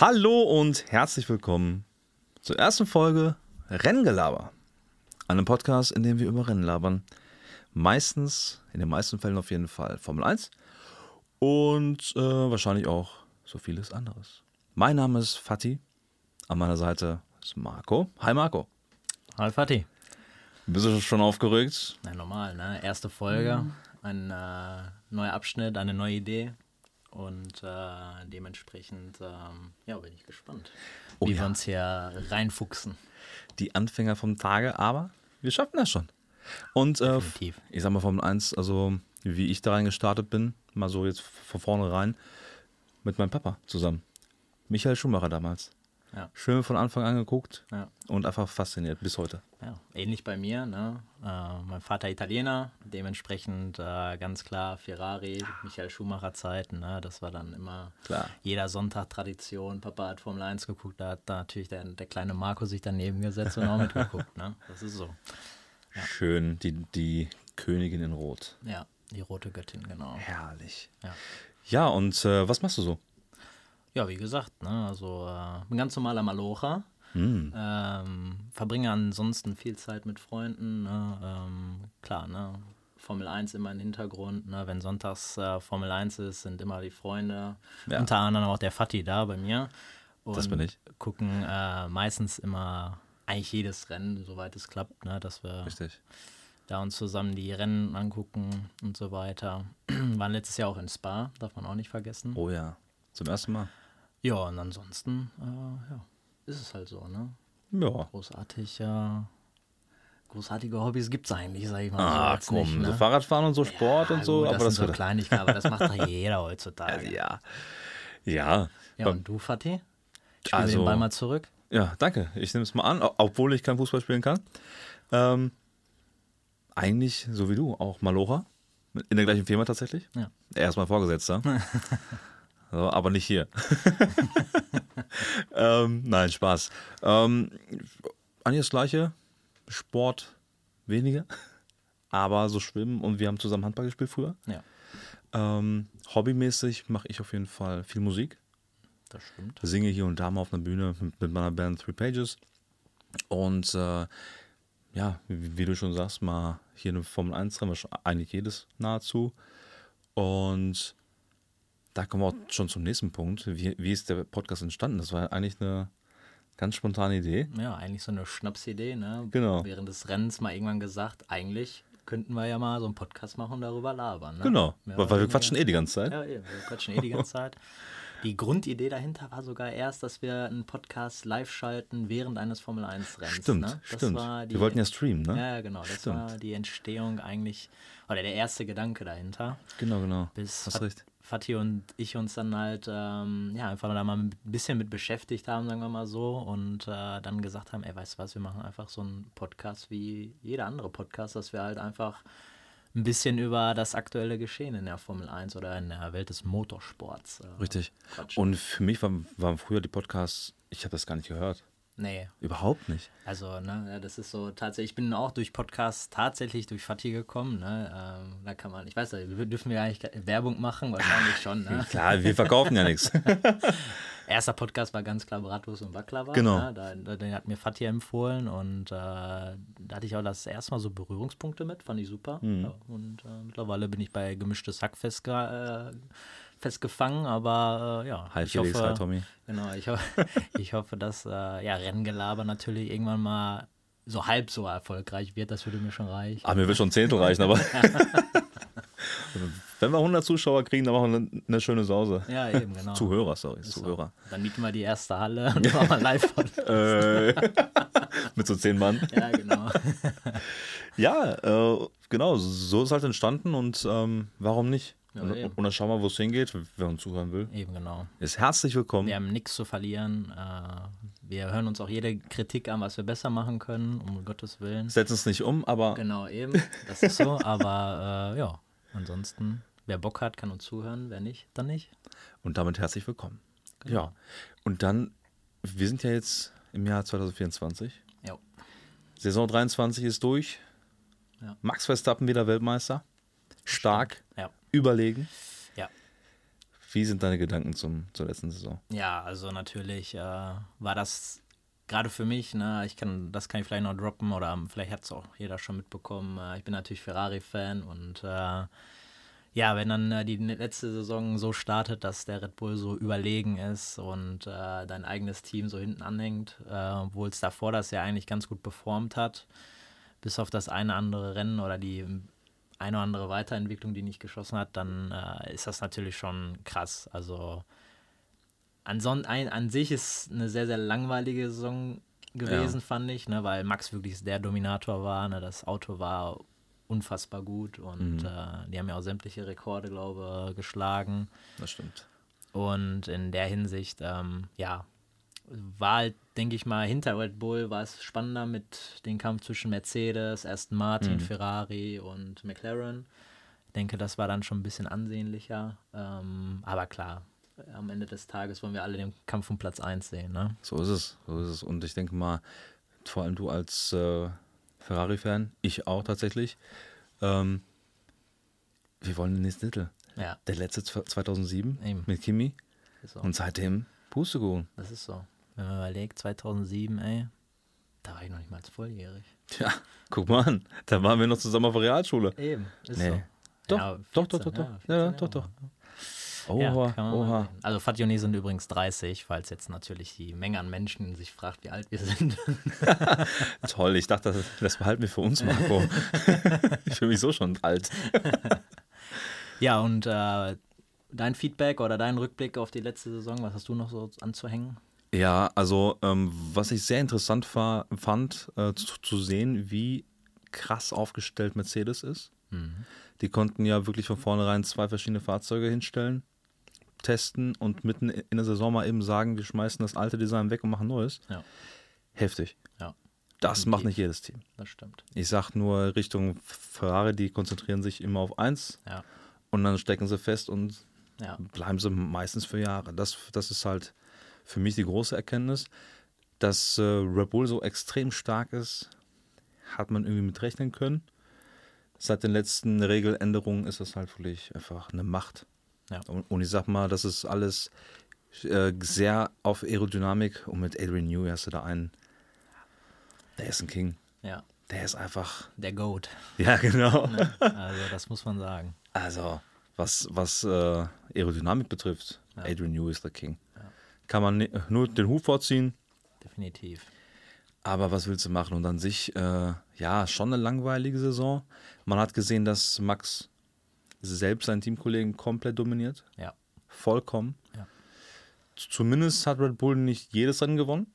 Hallo und herzlich willkommen zur ersten Folge Renngelaber. Einem Podcast, in dem wir über Rennen labern. Meistens, in den meisten Fällen auf jeden Fall Formel 1 und äh, wahrscheinlich auch so vieles anderes. Mein Name ist Fatih. An meiner Seite ist Marco. Hi Marco. Hi Fatih. Bist du schon aufgeregt? Na normal, ne? Erste Folge, ein äh, neuer Abschnitt, eine neue Idee. Und äh, dementsprechend, ähm, ja, bin ich gespannt, Oh wie ja. wir uns hier reinfuchsen. Die Anfänger vom Tage, aber wir schaffen das schon. Und äh, ich sag mal Formel 1, also wie ich da rein gestartet bin, mal so jetzt von vorne rein, mit meinem Papa zusammen. Michael Schumacher damals. Ja. Schön von Anfang an geguckt Ja. und einfach fasziniert bis heute. Ja, ähnlich bei mir, ne? Äh, mein Vater Italiener, dementsprechend äh, ganz klar Ferrari, Michael Schumacher Zeiten, ne? Das war dann immer Klar. jeder Sonntag Tradition. Papa hat Formel 1 geguckt, da hat da natürlich der, der kleine Marco sich daneben gesetzt und auch mitgeguckt, ne? Das ist so. Schön, die, die Königin in Rot. Ja, die rote Göttin, genau. Herrlich. Ja. Ja, und äh, was machst du so? Ja, wie gesagt, ne, also äh, bin ganz normaler Malocher. Hm. Ähm, verbringe ansonsten viel Zeit mit Freunden. Ne, ähm, klar, ne, Formel 1 immer im Hintergrund. Ne, wenn sonntags äh, Formel 1 ist, sind immer die Freunde. Ja. Unter anderem auch der Fatih da bei mir. Und Das bin ich. gucken äh, meistens immer eigentlich jedes Rennen, soweit es klappt, ne, dass wir Richtig. da uns zusammen die Rennen angucken und so weiter. Waren letztes Jahr auch in Spa, darf man auch nicht vergessen. Oh ja, zum ersten Mal. Ja, und ansonsten, äh, ja, ist es halt so, ne? Ja. Großartig, ja. Großartige Hobbys gibt es eigentlich, sag ich mal. Ah, so komm, nicht, ne? so Fahrradfahren und so Sport Ja, und so, gut, aber das das sind so Kleinigkeiten, aber das macht doch jeder heutzutage. Ja. Ja. Ja, und du, Fatih? Spiel Also- den Ball mal zurück. Ja, danke. Ich nehme es mal an, obwohl ich kein Fußball spielen kann. Ähm, eigentlich, so wie du, auch Malocha. In der gleichen Firma tatsächlich. Ja. Erstmal Vorgesetzter. so, aber nicht hier. ähm, nein, Spaß. Ähm, eigentlich das gleiche. Sport weniger. Aber so Schwimmen und wir haben zusammen Handball gespielt früher. Ja, Ähm, hobbymäßig mache ich auf jeden Fall viel Musik das stimmt. singe hier und da mal auf einer Bühne mit, mit meiner Band Three Pages. Und äh, ja, wie, wie du schon sagst, mal hier eine Formel 1 Rennen, eigentlich jedes nahezu. Und da kommen wir auch schon zum nächsten Punkt. Wie, wie ist der Podcast entstanden? Das war eigentlich eine ganz spontane Idee. Ja, eigentlich so eine Schnapsidee, ne? Genau. Während des Rennens mal irgendwann gesagt, eigentlich könnten wir ja mal so einen Podcast machen und darüber labern. Ne? Genau, weil, weil wir quatschen eh die ganze Zeit. Ja, eben, wir quatschen eh die ganze Zeit. Die Grundidee dahinter war sogar erst, dass wir einen Podcast live schalten während eines Formel 1 Rennens. Stimmt, ne? Stimmt. Die, wir wollten ja streamen, ne? Ja, genau. Das Stimmt. war die Entstehung eigentlich, oder der erste Gedanke dahinter. Genau, genau. Bis Hast Fat- recht. Fatih und ich uns dann halt ähm, ja, einfach da mal ein bisschen mit beschäftigt haben, sagen wir mal so, und äh, dann gesagt haben, ey, weißt du was, wir machen einfach so einen Podcast wie jeder andere Podcast, dass wir halt einfach ein bisschen über das aktuelle Geschehen in der Formel 1 oder in der Welt des Motorsports. Äh, Richtig. quatschen. Und für mich war, waren früher die Podcasts, ich habe das gar nicht gehört. Nee, Überhaupt nicht. also, ne, ja, das ist so tatsächlich, ich bin auch durch Podcasts tatsächlich durch Fatih gekommen, ne, ähm, da kann man, ich weiß nicht, dürfen wir eigentlich Werbung machen? Wahrscheinlich schon, ne? Klar, wir verkaufen ja nichts. Erster Podcast war ganz klar Bratwurst und Baklava. Genau. Ne? Da, da, den hat mir Fatih empfohlen und äh, da hatte ich auch das erste Mal so Berührungspunkte mit, fand ich super. Mhm. Ja, und äh, mittlerweile bin ich bei gemischtes Hack festge äh, festgefangen, aber äh, ja, Hi ich Felix, hoffe, hi Tommy. Genau, ich, ho ich hoffe, dass äh, ja, Renngelaber natürlich irgendwann mal so halb so erfolgreich wird, das würde mir schon reichen. Ah, mir wird schon ein Zehntel reichen, aber wenn wir 100 Zuschauer kriegen, dann machen wir eine, schöne Sause. Ja, eben, genau. Zuhörer, sorry, So. Zuhörer. Dann mieten wir die erste Halle und machen mal live. Äh, mit so zehn Mann. Ja, genau. Ja, äh, genau, so ist halt entstanden und ähm, warum nicht? Ja, und, eben. und dann schauen wir, wo es hingeht. Wer uns zuhören will, Eben, genau. ist herzlich willkommen. Wir haben nichts zu verlieren. Äh, wir hören uns auch jede Kritik an, was wir besser machen können, um Gottes Willen. Setzen es nicht um, aber Genau, eben. Das ist so. Aber äh, ja, ansonsten, wer Bock hat, kann uns zuhören. Wer nicht, dann nicht. und damit herzlich willkommen. Genau. Ja, und dann, wir sind ja jetzt im Jahr 2024. Jo. Saison 23 ist durch. Ja. Max Verstappen wieder Weltmeister. Stark, Ja. überlegen. Ja. Wie sind deine Gedanken zum, zur letzten Saison? Ja, also natürlich äh, war das gerade für mich, ne, ich kann, das kann ich vielleicht noch droppen oder vielleicht hat es auch jeder schon mitbekommen. Äh, ich bin natürlich Ferrari-Fan und äh, ja, wenn dann äh, die letzte Saison so startet, dass der Red Bull so überlegen ist und äh, dein eigenes Team so hinten anhängt, äh, obwohl es davor das ja eigentlich ganz gut performt hat, bis auf das eine andere Rennen oder die eine oder andere Weiterentwicklung, die nicht geschossen hat, dann äh, ist das natürlich schon krass. Also an, Son ein, an sich ist eine sehr, sehr langweilige Saison gewesen, ja. fand ich, ne, weil Max wirklich der Dominator war. Ne, das Auto war unfassbar gut und mhm. äh, die haben ja auch sämtliche Rekorde, glaube ich, geschlagen. Das stimmt. Und in der Hinsicht, ähm, ja, war halt, denke ich mal, hinter Red Bull war es spannender mit dem Kampf zwischen Mercedes, Aston Martin, mhm. Ferrari und McLaren. Ich denke, das war dann schon ein bisschen ansehnlicher. Ähm, aber klar, am Ende des Tages wollen wir alle den Kampf um Platz 1 sehen. Ne? So ist es. So ist es. Und ich denke mal, vor allem du als äh, Ferrari-Fan, ich auch tatsächlich. Ähm, wir wollen den nächsten Titel. Ja. Der letzte 2007 Eben. mit Kimi. Und seitdem Pustekuchen. Das ist so. Wenn man überlegt, 2007, ey, da war ich noch nicht mal volljährig. Tja, guck mal an. Da waren wir noch zusammen auf der Realschule. Eben, ist nee. so. Doch, ja, 14, doch, doch, doch, doch. Ja, ja, doch, doch. Oha, ja, oha. Also Fatione sind übrigens 30, falls jetzt natürlich die Menge an Menschen sich fragt, wie alt wir sind. Toll, ich dachte, das, das behalten wir für uns, Marco. ich fühle mich so schon alt. ja, und äh, dein Feedback oder dein Rückblick auf die letzte Saison, was hast du noch so anzuhängen? Ja, also ähm, was ich sehr interessant war, fand, äh, zu, zu, sehen, wie krass aufgestellt Mercedes ist. Mhm. Die konnten ja wirklich von vornherein zwei verschiedene Fahrzeuge hinstellen testen und mitten in der Saison mal eben sagen, wir schmeißen das alte Design weg und machen neues. Ja. Heftig. Ja. Das macht nicht jedes Team. Das stimmt. Ich sag nur Richtung Ferrari, die konzentrieren sich immer auf eins ja. und dann stecken sie fest und bleiben sie meistens für Jahre. Das, das ist halt für mich die große Erkenntnis. Dass äh, Red Bull so extrem stark ist, hat man irgendwie mitrechnen können. Seit den letzten Regeländerungen ist das halt wirklich einfach eine Macht. Ja. Und, ich sag mal, das ist alles äh, sehr auf Aerodynamik und mit Adrian Newey hast du da einen, der ist ein King. Ja. Der ist einfach. Der Goat. Ja, genau. Ne? Also, das muss man sagen. Also, was, was äh, Aerodynamik betrifft, ja. Adrian Newey ist der King. Ja. Kann man nur den Hut vorziehen. Definitiv. Aber was willst du machen? Und an sich, äh, ja, schon eine langweilige Saison. Man hat gesehen, dass Max selbst seinen Teamkollegen komplett dominiert. Ja. Vollkommen. Ja. Zumindest hat Red Bull nicht jedes Rennen gewonnen.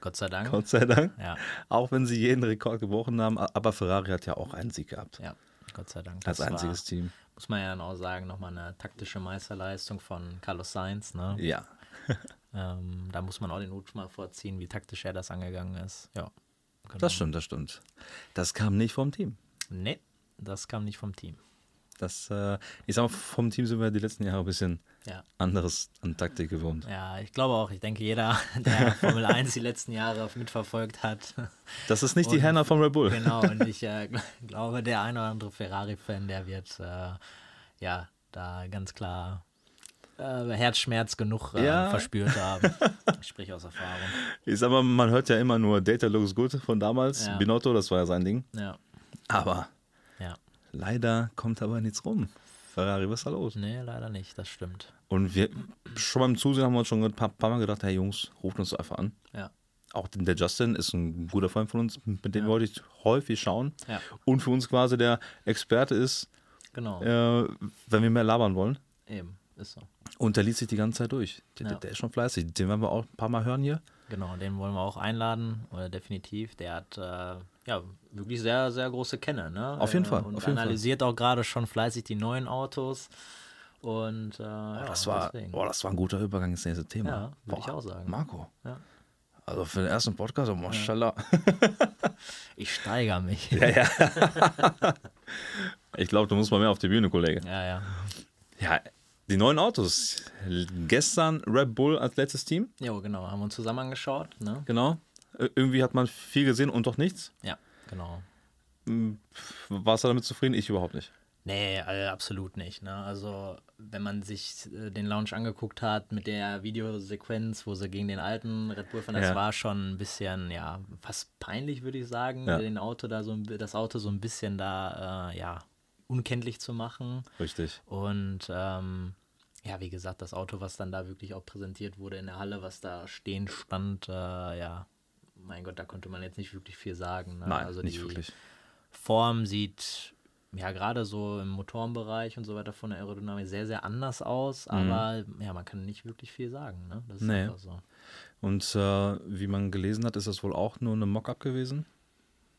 Gott sei Dank. Gott sei Dank. Ja. Auch wenn sie jeden Rekord gebrochen haben. Aber Ferrari hat ja auch einen Sieg gehabt. Ja, Gott sei Dank. Das Als einziges war, Team. Muss man ja dann auch sagen, nochmal eine taktische Meisterleistung von Carlos Sainz. Ne? Ja. ähm, da muss man auch den Hut mal vorziehen, wie taktisch er das angegangen ist. Ja. Genau. Das stimmt, das stimmt. Das kam nicht vom Team. Nee, das kam nicht vom Team. Das, äh, ich sag mal, vom Team sind wir die letzten Jahre ein bisschen ja. anderes an Taktik gewohnt. Ja, ich glaube auch. Ich denke, jeder, der Formel 1 die letzten Jahre mitverfolgt hat. Das ist nicht die Hannah von Red Bull. Genau, und ich äh, glaube, der ein oder andere Ferrari-Fan, der wird äh, ja da ganz klar äh, Herzschmerz genug äh, ja. verspürt haben. Ich spreche aus Erfahrung. Ich sag mal, man hört ja immer nur Data looks good von damals. Ja. Binotto, das war ja sein Ding. Ja. Aber. Leider kommt aber nichts rum. Ferrari, was ist da los? Nee, leider nicht, das stimmt. Und wir schon beim Zusehen haben wir uns schon ein paar, paar Mal gedacht, hey Jungs, ruft uns einfach an. Ja. Auch der Justin ist ein guter Freund von uns, mit dem ja. wollte ich häufig schauen. Ja. Und für uns quasi der Experte ist, genau. äh, wenn wir mehr labern wollen. Eben, ist so. Und der liest sich die ganze Zeit durch. Der, Ja. der ist schon fleißig. Den werden wir auch ein paar Mal hören hier. Genau, den wollen wir auch einladen, oder definitiv. Der hat äh, ja wirklich sehr, sehr große Kenner. Ne? Auf jeden Äh, Fall, Und auf analysiert auch gerade schon fleißig die neuen Autos. Und äh, ja, das, war, deswegen. boah, das war ein guter Übergang ins nächste Thema. Ja, würde ich auch sagen. Marco. Ja. Also für den ersten Podcast, oh, mashallah. Ich steigere mich. Ja, ja. ich glaube, du musst mal mehr auf die Bühne, Kollege. ja. ja. Ja, die neuen Autos. Gestern Red Bull als letztes Team. Jo, genau, haben wir uns zusammen angeschaut. Ne? Genau. Ir- Irgendwie hat man viel gesehen und doch nichts. Ja, genau. Hm, Warst du damit zufrieden? Ich überhaupt nicht. Nee, äh, absolut nicht. Ne? Also, wenn man sich äh, den Launch angeguckt hat mit der Videosequenz, wo sie gegen den alten Red Bull fahren, das Ja. war schon ein bisschen, ja, fast peinlich, würde ich sagen, Ja. den Auto da so, das Auto so ein bisschen da, äh, ja, unkenntlich zu machen. Richtig. Und ähm, ja, wie gesagt, das Auto, was dann da wirklich auch präsentiert wurde in der Halle, was da stehen stand, äh, ja, mein Gott, da konnte man jetzt nicht wirklich viel sagen. Ne? Nein, also nicht die wirklich. Form sieht ja gerade so im Motorenbereich und so weiter von der Aerodynamik sehr, sehr anders aus, aber ja, man kann nicht wirklich viel sagen. Ne? Das ist Mhm. Nee. einfach so. Und äh, wie man gelesen hat, ist das wohl auch nur eine Mockup gewesen.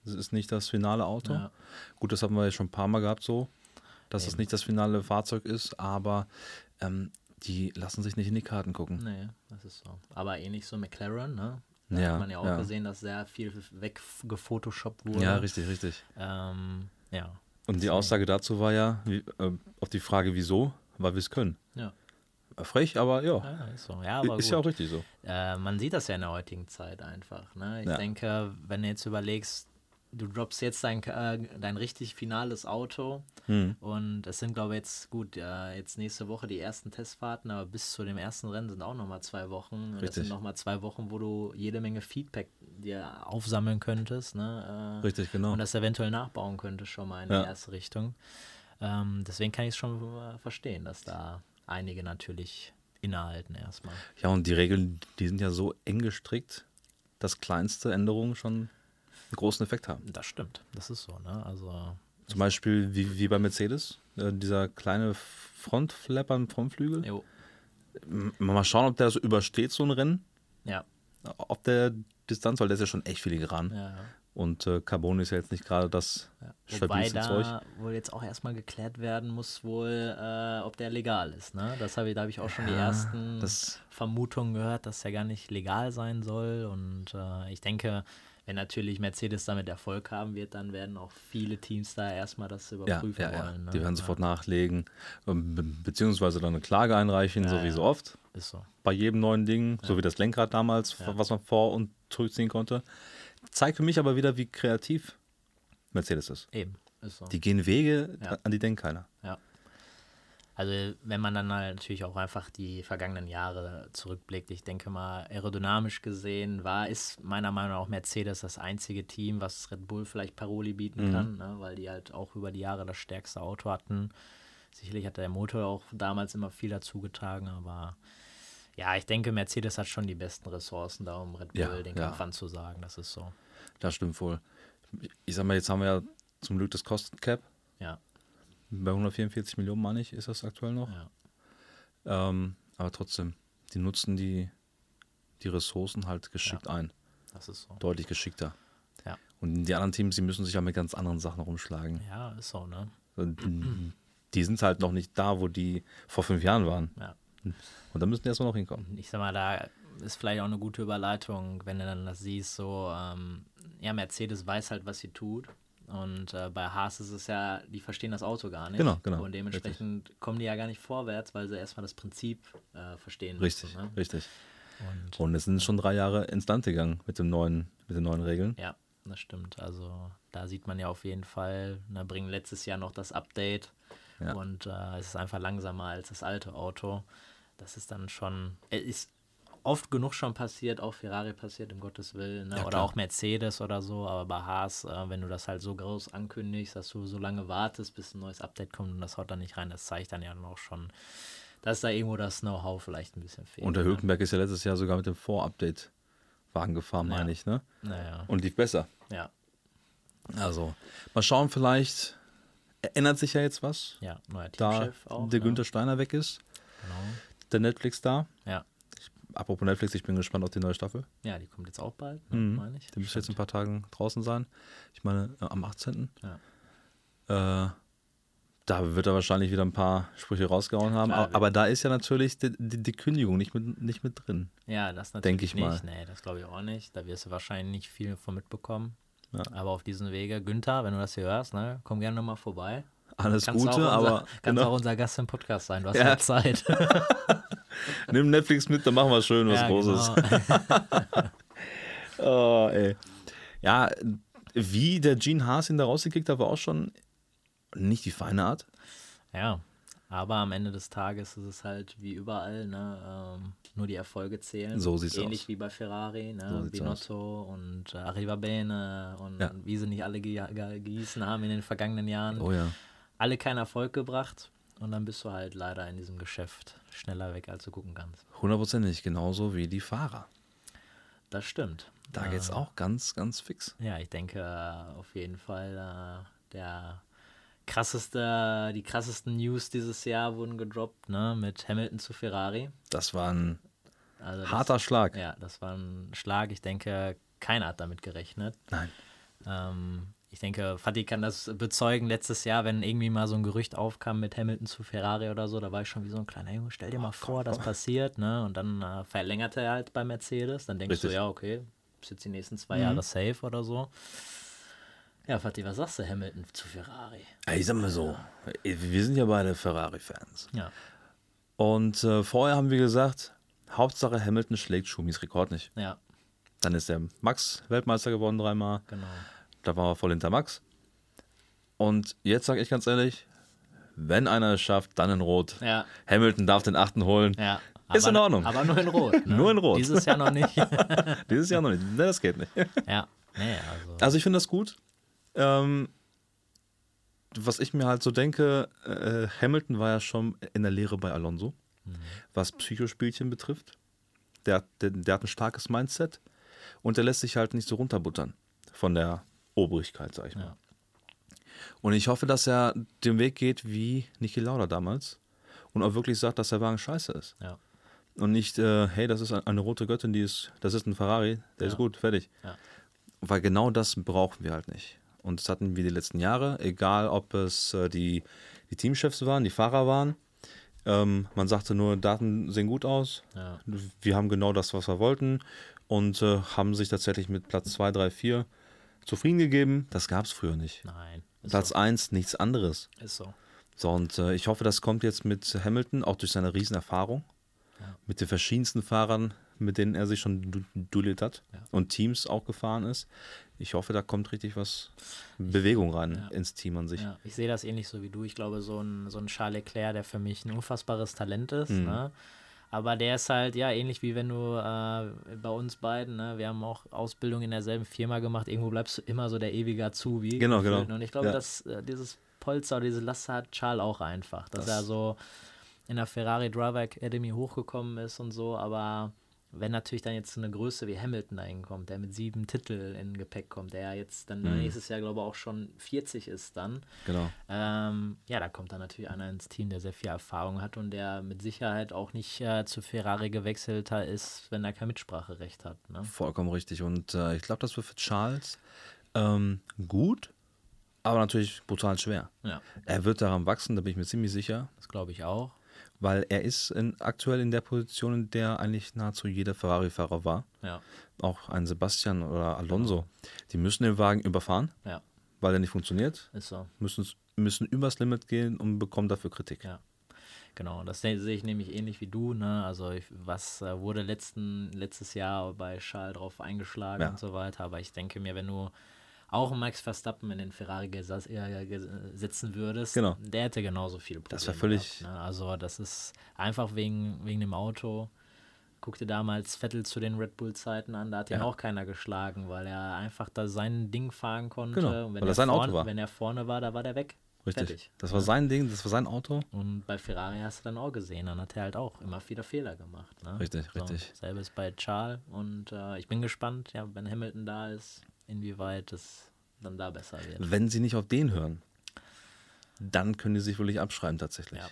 Das ist nicht das finale Auto. Ja. Gut, das haben wir ja schon ein paar Mal gehabt so, dass es Eben. nicht das finale Fahrzeug ist, aber ähm, die lassen sich nicht in die Karten gucken. Nee, das ist so. Aber ähnlich so McLaren, ne? Da Ja, hat man ja auch ja. gesehen, dass sehr viel weggefotoshoppt wurde. Ja, richtig, richtig. Ähm, ja. Und die. Aussage dazu war ja, wie, äh, auf die Frage, wieso, weil wir es können. Ja. Äh, Frech, aber ja, Ja, ist so. Ja, aber ist ja auch richtig so. Äh, man sieht das ja in der heutigen Zeit einfach. Ne? Ich denke, wenn du jetzt überlegst, du droppst jetzt dein, äh, dein richtig finales Auto Hm. und es sind, glaube ich, jetzt gut, jetzt nächste Woche die ersten Testfahrten, aber bis zu dem ersten Rennen sind auch nochmal zwei Wochen. Das Richtig. sind nochmal zwei Wochen, wo du jede Menge Feedback dir aufsammeln könntest. Ne? Äh, Richtig, genau. Und das eventuell nachbauen könntest schon mal in Ja. die erste Richtung. Ähm, deswegen kann ich es schon äh, verstehen, dass da einige natürlich innehalten erstmal. Ja, und die Regeln, die sind ja so eng gestrickt, dass kleinste Änderungen schon einen großen Effekt haben. Das stimmt, das ist so, ne? Also, Zum Beispiel wie, wie bei Mercedes, äh, dieser kleine Frontflap am Frontflügel. jo, Mal schauen, ob der so übersteht, so ein Rennen. ja, Ob der Distanz, weil der ist ja schon echt filigran. ja, ja. Und äh, Carbon ist ja jetzt nicht gerade das ja. Wobei stabilste da Zeug. wohl jetzt auch erstmal geklärt werden muss, wohl, äh, ob der legal ist, ne? Das habe ich, da habe ich auch schon die ersten Vermutungen gehört, dass der gar nicht legal sein soll. Und äh, ich denke, wenn natürlich Mercedes damit Erfolg haben wird, dann werden auch viele Teams da erstmal das überprüfen ja, ja. wollen. Ne? Die werden sofort nachlegen, ähm, be beziehungsweise dann eine Klage einreichen, so wie so oft. Ist so. Bei jedem neuen Ding, so wie das Lenkrad damals, was man vor- und zurückziehen konnte. Zeigt für mich aber wieder, wie kreativ Mercedes ist. Eben, ist so. Die gehen Wege, an die denkt keiner. Ja. Also wenn man dann halt natürlich auch einfach die vergangenen Jahre zurückblickt, ich denke mal, aerodynamisch gesehen war, ist meiner Meinung nach auch Mercedes das einzige Team, was Red Bull vielleicht Paroli bieten Mhm. kann, ne? weil die halt auch über die Jahre das stärkste Auto hatten. Sicherlich hat der Motor auch damals immer viel dazu getragen, aber ja, ich denke, Mercedes hat schon die besten Ressourcen da, um Red Bull Ja, den ja. Kampf anzusagen. Das ist so. Das stimmt wohl. Ich sag mal, jetzt haben wir ja zum Glück das Kostencap. Ja, Bei 144 Millionen, meine ich, ist das aktuell noch. ja. Ähm, aber trotzdem, die nutzen die, die Ressourcen halt geschickt ein. das ist so. Deutlich geschickter. Ja. Und die anderen Teams, die müssen sich ja mit ganz anderen Sachen rumschlagen. Ja, ist so, ne? Die sind halt noch nicht da, wo die vor fünf Jahren waren. Ja. Und da müssen die erstmal noch hinkommen. ich sag mal, da ist vielleicht auch eine gute Überleitung, wenn du dann das siehst, so, ähm, ja, Mercedes weiß halt, was sie tut. Und äh, bei Haas ist es ja, die verstehen das Auto gar nicht. Genau, genau, Und dementsprechend kommen die ja gar nicht vorwärts, weil sie erstmal das Prinzip äh, verstehen Richtig, müssen. Ne? richtig. Und Und es sind schon drei Jahre ins Land gegangen mit, dem neuen, mit den neuen Regeln. ja, das stimmt. Also da sieht man ja auf jeden Fall, ne, bringen letztes Jahr noch das Update Ja. und äh, es ist einfach langsamer als das alte Auto. Das ist dann schon, es ist oft genug schon passiert, auch Ferrari passiert, um Gottes Willen, ne? Ja, oder auch Mercedes oder so, aber bei Haas, äh, wenn du das halt so groß ankündigst, dass du so lange wartest, bis ein neues Update kommt und das haut dann nicht rein, das zeigt dann ja auch schon, dass da irgendwo das Know-how vielleicht ein bisschen fehlt. Und der ne? Hülkenberg ist ja letztes Jahr sogar mit dem Vor-Update-Wagen gefahren, Ja. meine ich, ne? Naja, Und lief besser. ja, Also, mal schauen, vielleicht ändert sich ja jetzt was, ja, neuer da Teamchef auch. der ne? Günther Steiner weg ist, Genau. der Netflix-Star. Ja. Apropos Netflix, ich bin gespannt auf die neue Staffel. ja, die kommt jetzt auch bald, ne, Mhm. meine ich. Die müsste jetzt in ein paar Tagen draußen sein. Ich meine, äh, am 18. Ja. Äh, da wird er wahrscheinlich wieder ein paar Sprüche rausgehauen haben. Klar, aber, aber da ist ja natürlich die, die, die Kündigung nicht mit, nicht mit drin. Ja, das natürlich Denk ich nicht. mal. Nee, das glaube ich auch nicht. Da wirst du wahrscheinlich nicht viel von mitbekommen. Ja. Aber auf diesen Wege, Günther, wenn du das hier hörst, ne, komm gerne nochmal vorbei. Alles Kannst Gute, unser, aber kannst genau, auch unser Gast im Podcast sein. Du hast Ja. ja, Zeit. nimm Netflix mit, dann machen wir schön was ja, Großes. genau. Oh, ey. Ja, wie der Gene Haas ihn da rausgekickt hat, war auch schon nicht die feine Art. Ja, aber am Ende des Tages ist es halt wie überall, ne? Ähm, nur die Erfolge zählen. So sieht's Ähnlich aus. wie bei Ferrari, So ne? sieht's Binotto und äh, Arrivabene und Ja. wie sie nicht alle ge gießen haben in den vergangenen Jahren. Oh ja. Alle keinen Erfolg gebracht und dann bist du halt leider in diesem Geschäft schneller weg, als du gucken kannst. Hundertprozentig, genauso wie die Fahrer. Das stimmt. Da Äh, geht's auch ganz, ganz fix. Ja, ich denke äh, auf jeden Fall äh, der krasseste, die krassesten News dieses Jahr wurden gedroppt, ne, mit Hamilton zu Ferrari. Das war ein Also das, harter Schlag. Ja, das war ein Schlag. Ich denke, keiner hat damit gerechnet. Nein. Ähm, ich denke, Fatih kann das bezeugen. Letztes Jahr, wenn irgendwie mal so ein Gerücht aufkam mit Hamilton zu Ferrari oder so, da war ich schon wie so ein kleiner Junge. Stell Oh dir mal vor, das passiert, ne? Und dann äh, verlängerte er halt bei Mercedes. Dann denkst Richtig. du, ja, okay, ist jetzt die nächsten zwei Mhm. Jahre safe oder so. Ja, Fatih, was sagst du Hamilton zu Ferrari? Ich sag mal so, wir sind ja beide Ferrari-Fans. Ja, Und äh, vorher haben wir gesagt, Hauptsache Hamilton schlägt Schumis Rekord nicht. ja, Dann ist der Max Weltmeister geworden dreimal. genau. Da war er voll hinter Max. Und jetzt sage ich ganz ehrlich, wenn einer es schafft, dann in Rot. Ja, Hamilton darf den achten holen. ja. Ist aber, in Ordnung. Aber nur in Rot. Ne? Nur in Rot. Dieses Jahr noch nicht. Dieses Jahr noch nicht. Ne, das geht nicht. ja, nee, also. Also ich finde das gut. Ähm, was ich mir halt so denke, äh, Hamilton war ja schon in der Lehre bei Alonso, was Psychospielchen betrifft. Der, der, der hat ein starkes Mindset und der lässt sich halt nicht so runterbuttern von der Obrigkeit, sag ich mal. Ja. Und ich hoffe, dass er den Weg geht wie Niki Lauda damals und auch wirklich sagt, dass der Wagen scheiße ist. Ja. Und nicht, äh, hey, das ist eine rote Göttin, die ist, das ist ein Ferrari, der Ja. ist gut, fertig. Ja. Weil genau das brauchen wir halt nicht. Und das hatten wir die letzten Jahre, egal ob es äh, die, die Teamchefs waren, die Fahrer waren. Ähm, man sagte nur, Daten sehen gut aus. Wir haben genau das, was wir wollten. Und äh, haben sich tatsächlich mit Platz 2, 3, 4 zufrieden gegeben. Das gab es früher nicht. Nein. Platz so. 1, nichts anderes. Ist so. So, und äh, ich hoffe, das kommt jetzt mit Hamilton, auch durch seine Riesenerfahrung, Ja. mit den verschiedensten Fahrern, mit denen er sich schon du duelliert hat Ja. und Teams auch gefahren ist. Ich hoffe, da kommt richtig was Bewegung rein Ja. ins Team an sich. Ja, ich sehe das ähnlich so wie du. Ich glaube, so ein, so ein Charles Leclerc, der für mich ein unfassbares Talent ist. Mhm. Ne? Aber der ist halt, ja, ähnlich wie wenn du äh, bei uns beiden, ne? wir haben auch Ausbildung in derselben Firma gemacht, irgendwo bleibst du immer so der ewige Azubi. Genau, gefühlt. genau. Und ich glaube, Ja. dass äh, dieses Polster, diese Last hat Charles auch einfach. Dass Das- er so in der Ferrari Driver Academy hochgekommen ist und so, aber wenn natürlich dann jetzt so eine Größe wie Hamilton da hinkommt, der mit sieben Titel in Gepäck kommt, der ja jetzt dann Mhm. nächstes Jahr, glaube ich, auch schon 40 ist dann, Genau. ähm, ja, da kommt dann natürlich einer ins Team, der sehr viel Erfahrung hat und der mit Sicherheit auch nicht äh, zu Ferrari gewechselt hat, ist, wenn er kein Mitspracherecht hat. Ne? Vollkommen richtig. Und äh, ich glaube, das wird für Charles ähm, gut, aber natürlich brutal schwer. Ja, Er wird daran wachsen, da bin ich mir ziemlich sicher, das glaube ich auch. Weil er ist in, aktuell in der Position, in der eigentlich nahezu jeder Ferrari-Fahrer war. Ja, auch ein Sebastian oder Alonso, die müssen den Wagen überfahren, ja, weil er nicht funktioniert, ist so. müssen, müssen übers Limit gehen und bekommen dafür Kritik. Ja. Genau, das se- sehe ich nämlich ähnlich wie du. Ne? Also ich, was äh, wurde letzten, letztes Jahr bei Charles drauf eingeschlagen Ja. und so weiter. Aber ich denke mir, wenn du auch Max Verstappen in den Ferrari gesas- äh, ges- setzen würdest, Genau. der hätte genauso viele Probleme. Das wär völlig- Gehabt, ne? Also das ist einfach wegen, wegen dem Auto. Guck dir damals Vettel zu den Red Bull-Zeiten an, da hat ihn Ja. auch keiner geschlagen, weil er einfach da sein Ding fahren konnte. Genau, und wenn weil er sein Auto vorne, war. Wenn er vorne war, da war der weg. Richtig. Fertig. Das war sein Ding, das war sein Auto. Und bei Ferrari hast du dann auch gesehen, dann hat er halt auch immer wieder Fehler gemacht. Ne? Richtig, richtig. Selbes bei Charles und äh, ich bin gespannt, ja, wenn Hamilton da ist, inwieweit es dann da besser wird. Wenn sie nicht auf den hören, dann können die sich wirklich abschreiben tatsächlich. Ja.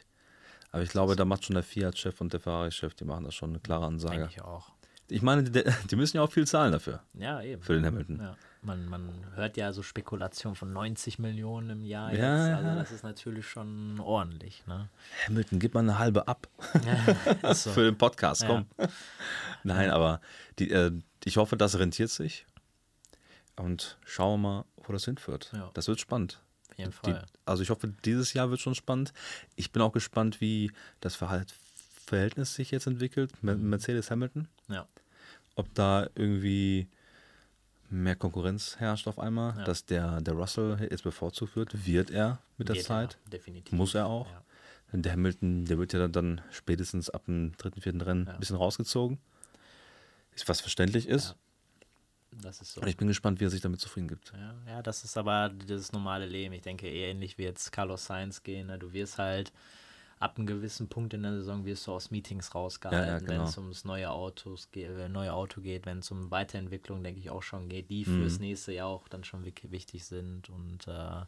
Aber ich glaube, da macht schon der Fiat-Chef und der Ferrari-Chef, die machen das schon eine klare Ansage. Denke ich auch. Ich meine, die, die müssen ja auch viel zahlen dafür, Ja, eben. für den Hamilton. Ja. Man, man hört ja so Spekulationen von 90 Millionen im Jahr jetzt. Ja, ja. Also das ist natürlich schon ordentlich. Ne? Hamilton, gib mal eine halbe ab. Ist so. für den Podcast, Ja. komm. Nein, aber die, äh, ich hoffe, das rentiert sich. Und schauen wir mal, wo das hinführt. Ja. Das wird spannend. Auf jeden Die, Fall. also ich hoffe, dieses Jahr wird schon spannend. Ich bin auch gespannt, wie das Verhältnis sich jetzt entwickelt. Mer- Mhm. Mercedes Hamilton. Ja. Ob da irgendwie mehr Konkurrenz herrscht auf einmal, Ja. dass der, der Russell jetzt bevorzugt wird, wird er mit der Wird Zeit. Er, definitiv. Muss er auch. Ja. Der Hamilton, der wird ja dann, dann spätestens ab dem dritten, vierten Rennen ein bisschen rausgezogen. Ist was verständlich ist. Das ist so. Und ich bin gespannt, wie er sich damit zufrieden gibt. Ja, ja, das ist aber das normale Leben. Ich denke, eher ähnlich wie jetzt Carlos Sainz gehen. Ne? Du wirst halt ab einem gewissen Punkt in der Saison wirst du aus Meetings rausgehalten, Ja, ja, genau. wenn es ums neue Autos äh, neue Auto geht, wenn es um Weiterentwicklung, denke ich, auch schon geht, die Mhm. fürs nächste Jahr auch dann schon wichtig sind. Und äh, ja,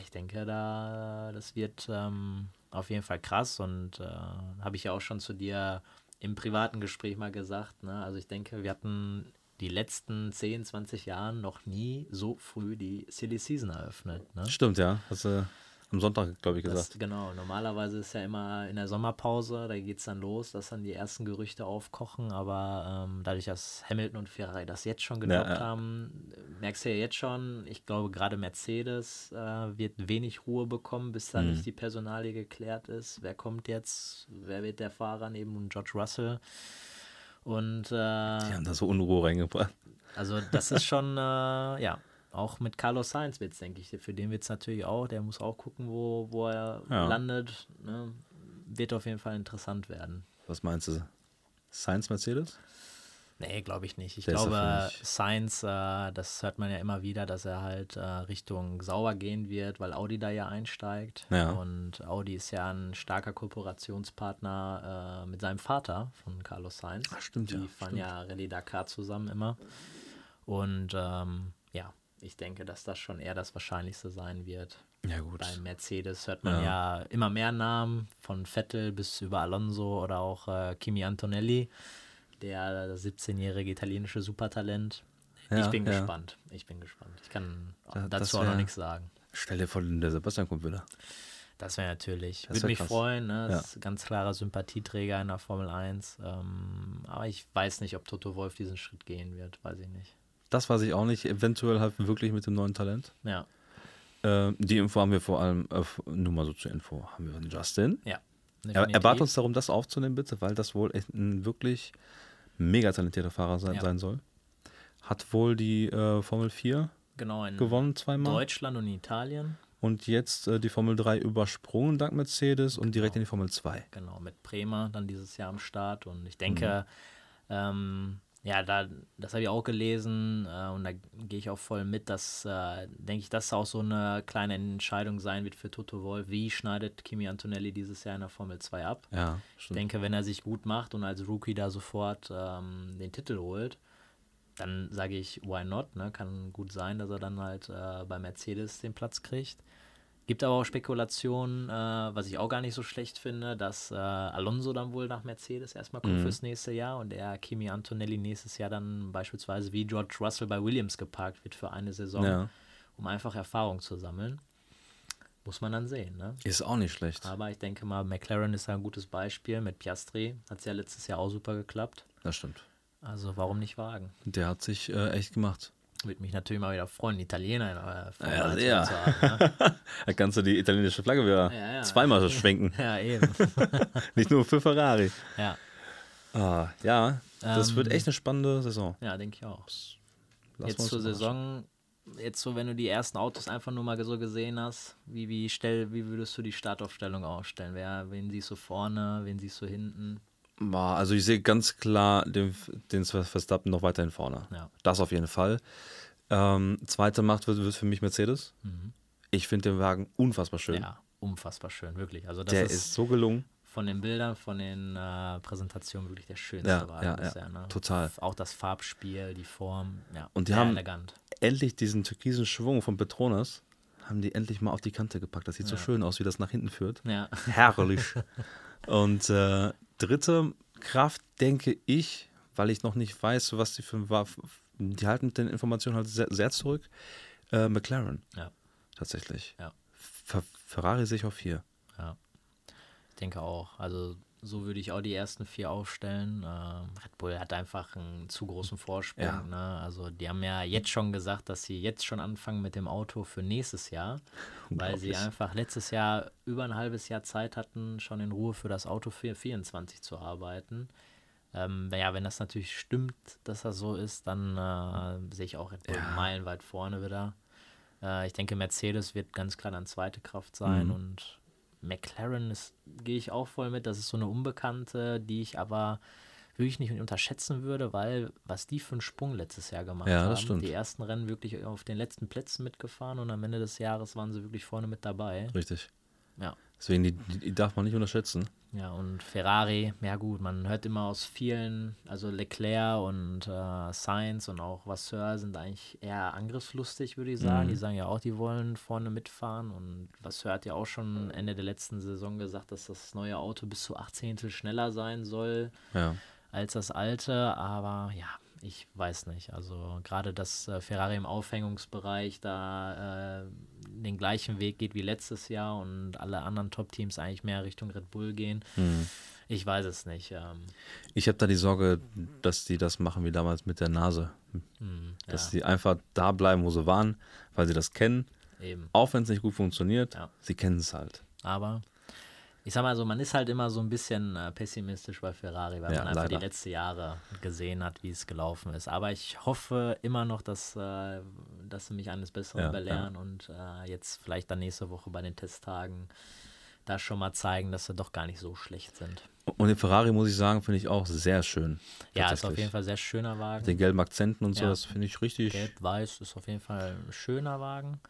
ich denke, da das wird ähm, auf jeden Fall krass und äh, habe ich ja auch schon zu dir im privaten Gespräch mal gesagt. Ne? Also ich denke, wir hatten die letzten 10, 20 Jahren noch nie so früh die Silly Season eröffnet. Ne? Stimmt, ja. Hast du am Sonntag, glaube ich, Das, gesagt. genau, normalerweise ist ja immer in der Sommerpause, da geht es dann los, dass dann die ersten Gerüchte aufkochen, aber ähm, dadurch, dass Hamilton und Ferrari das jetzt schon gedroppt ja. haben, merkst du ja jetzt schon, ich glaube gerade Mercedes äh, wird wenig Ruhe bekommen, bis da Mhm. nicht die Personalie geklärt ist. Wer kommt jetzt, wer wird der Fahrer neben George Russell? Und äh, Die haben da so Unruhe reingebracht. also das ist schon, äh, ja, auch mit Carlos Sainz wird es, denke ich, für den wird es natürlich auch, der muss auch gucken, wo, wo er Ja. landet. Ne? Wird auf jeden Fall interessant werden. Was meinst du? Science Mercedes? Nee, glaube ich nicht. Ich ist glaube. Sainz, äh, das hört man ja immer wieder, dass er halt äh, Richtung sauber gehen wird, weil Audi da ja einsteigt. Ja. Und Audi ist ja ein starker Kooperationspartner äh, mit seinem Vater von Carlos Sainz. Ach, stimmt, Die ja, fahren stimmt. ja Rallye Dakar zusammen immer. Und ähm, ja, ich denke, dass das schon eher das Wahrscheinlichste sein wird. Ja, gut. Bei Mercedes hört man ja. immer mehr Namen, von Vettel bis über Alonso oder auch äh, Kimi Antonelli, der 17-jährige italienische Supertalent. ich Ja, bin ja. gespannt. Ich bin gespannt. Ich kann Da- dazu auch noch wär- nichts sagen. Stell dir vor, der Sebastian kommt wieder. Das wäre natürlich, Das würde wär mich krass. freuen. Ne? Das Ja. ist ganz klarer Sympathieträger in der Formel 1. Ähm, aber ich weiß nicht, ob Toto Wolf diesen Schritt gehen wird. Weiß ich nicht. Das weiß ich auch nicht. Eventuell halt wirklich mit dem neuen Talent. Ja, Äh, die Info haben wir vor allem, äh, nur mal so zur Info, haben wir von Justin. ja. Er, er bat definitiv. uns darum, das aufzunehmen, bitte, weil das wohl echt ein wirklich mega talentierter Fahrer sein, Ja. sein soll. Hat wohl die äh, Formel 4 genau gewonnen zweimal Deutschland und Italien. und jetzt äh, die Formel 3 übersprungen dank Mercedes und direkt in die Formel 2. Genau, mit Bremer dann dieses Jahr am Start. Und ich denke, Mhm. ähm, ja, da, das habe ich auch gelesen äh, und da gehe ich auch voll mit, dass, äh, denke ich, das auch so eine kleine Entscheidung sein wird für Toto Wolf. Wie schneidet Kimi Antonelli dieses Jahr in der Formel 2 ab? Ja, Ich denke, wenn er sich gut macht und als Rookie da sofort ähm, den Titel holt, dann sage ich, why not? Ne? Kann gut sein, dass er dann halt äh, bei Mercedes den Platz kriegt. Gibt aber auch Spekulationen, äh, was ich auch gar nicht so schlecht finde, dass äh, Alonso dann wohl nach Mercedes erstmal kommt Mhm. fürs nächste Jahr und der Kimi Antonelli nächstes Jahr dann beispielsweise wie George Russell bei Williams geparkt wird für eine Saison, Ja. um einfach Erfahrung zu sammeln. Muss man dann sehen. Ne? Ist auch nicht schlecht. Aber ich denke mal, McLaren ist ein gutes Beispiel. Mit Piastri hat es ja letztes Jahr auch super geklappt. Das stimmt. Also warum nicht wagen? Der hat sich äh, echt gemacht. Würde mich natürlich mal wieder freuen, Italiener in der Formel Ja, 1 sehr. zu haben. Ne? Da kannst du die italienische Flagge wieder Ja, zweimal so schwenken. Ja, eben. Nicht nur für Ferrari. ja, Ah, ja, das Ähm, wird echt eine spannende Saison. ja denke ich auch. Lass jetzt zur. Saison, jetzt so, wenn du die ersten Autos einfach nur mal so gesehen hast, wie, wie, stell, wie würdest du die Startaufstellung aufstellen? Wer, wen siehst du vorne, wen siehst du hinten? Also ich sehe ganz klar den, den Verstappen noch weiterhin vorne. Ja. Das auf jeden Fall. Ähm, zweite Macht wird, wird für mich Mercedes. Ich finde den Wagen unfassbar schön. Mhm. Ja, unfassbar schön, wirklich. Also das Der ist, ist, so gelungen. von den Bildern, von den äh, Präsentationen wirklich der schönste Ja, Wagen ja, bisher. ja, ne? total. Auch das Farbspiel, die Form, ja, Und die haben- elegant. Endlich diesen türkisen Schwung von Petronas haben die endlich mal auf die Kante gepackt. Das sieht so Ja. schön aus, wie das nach hinten führt. Ja, Herrlich. Und äh, dritte Kraft, denke ich, weil ich noch nicht weiß, was die für war. Die halten mit den Informationen halt sehr, sehr zurück. Äh, McLaren, ja, tatsächlich. Ja. Fer Ferrari sehe ich auf vier. ja. Ich denke auch. Also so würde ich auch die ersten vier aufstellen. Ähm, Red Bull hat einfach einen zu großen Vorsprung. Ja. Ne? Also die haben ja jetzt schon gesagt, dass sie jetzt schon anfangen mit dem Auto für nächstes Jahr, weil sie einfach letztes Jahr über ein halbes Jahr Zeit hatten, schon in Ruhe für das Auto für 24 zu arbeiten. Ähm, ja, wenn das natürlich stimmt, dass das so ist, dann äh, sehe ich auch Red Bull Ja. meilenweit vorne wieder. Äh, ich denke, Mercedes wird ganz klar dann zweite Kraft sein Mhm. und McLaren gehe ich auch voll mit. Das ist so eine Unbekannte, die ich aber wirklich nicht unterschätzen würde, weil was die für einen Sprung letztes Jahr gemacht Ja, haben. stimmt. Die ersten Rennen wirklich auf den letzten Plätzen mitgefahren und am Ende des Jahres waren sie wirklich vorne mit dabei. Richtig. Ja. Deswegen, die, die, darf man nicht unterschätzen. Ja, und Ferrari, ja gut, man hört immer aus vielen, also Leclerc und äh, Sainz und auch Vasseur sind eigentlich eher angriffslustig, würde ich sagen. Mhm. Die sagen ja auch, die wollen vorne mitfahren und Vasseur hat ja auch schon Ende der letzten Saison gesagt, dass das neue Auto bis zu 18 schneller sein soll Ja. als das alte, aber ja, ich weiß nicht. Also gerade, dass äh, Ferrari im Aufhängungsbereich da äh, den gleichen Weg geht wie letztes Jahr und alle anderen Top-Teams eigentlich mehr Richtung Red Bull gehen. Mhm. Ich weiß es nicht. Ähm, Ich habe da die Sorge, dass die das machen wie damals mit der Nase. hm, Dass ja, die einfach da bleiben, wo sie waren, weil sie das kennen. eben. Auch wenn es nicht gut funktioniert, Ja. sie kennen es halt. Aber ich sag mal so, man ist halt immer so ein bisschen äh, pessimistisch bei Ferrari, weil Ja, man einfach leider. die letzten Jahre gesehen hat, wie es gelaufen ist. Aber ich hoffe immer noch, dass, äh, dass sie mich eines Besseren Ja, belehren und äh, jetzt vielleicht dann nächste Woche bei den Testtagen da schon mal zeigen, dass sie doch gar nicht so schlecht sind. Und den Ferrari, muss ich sagen, finde ich auch sehr schön. Ja, ist auf jeden Fall ein sehr schöner Wagen. Mit den gelben Akzenten und so, Ja. das finde ich richtig. Gelb-Weiß ist auf jeden Fall ein schöner Wagen.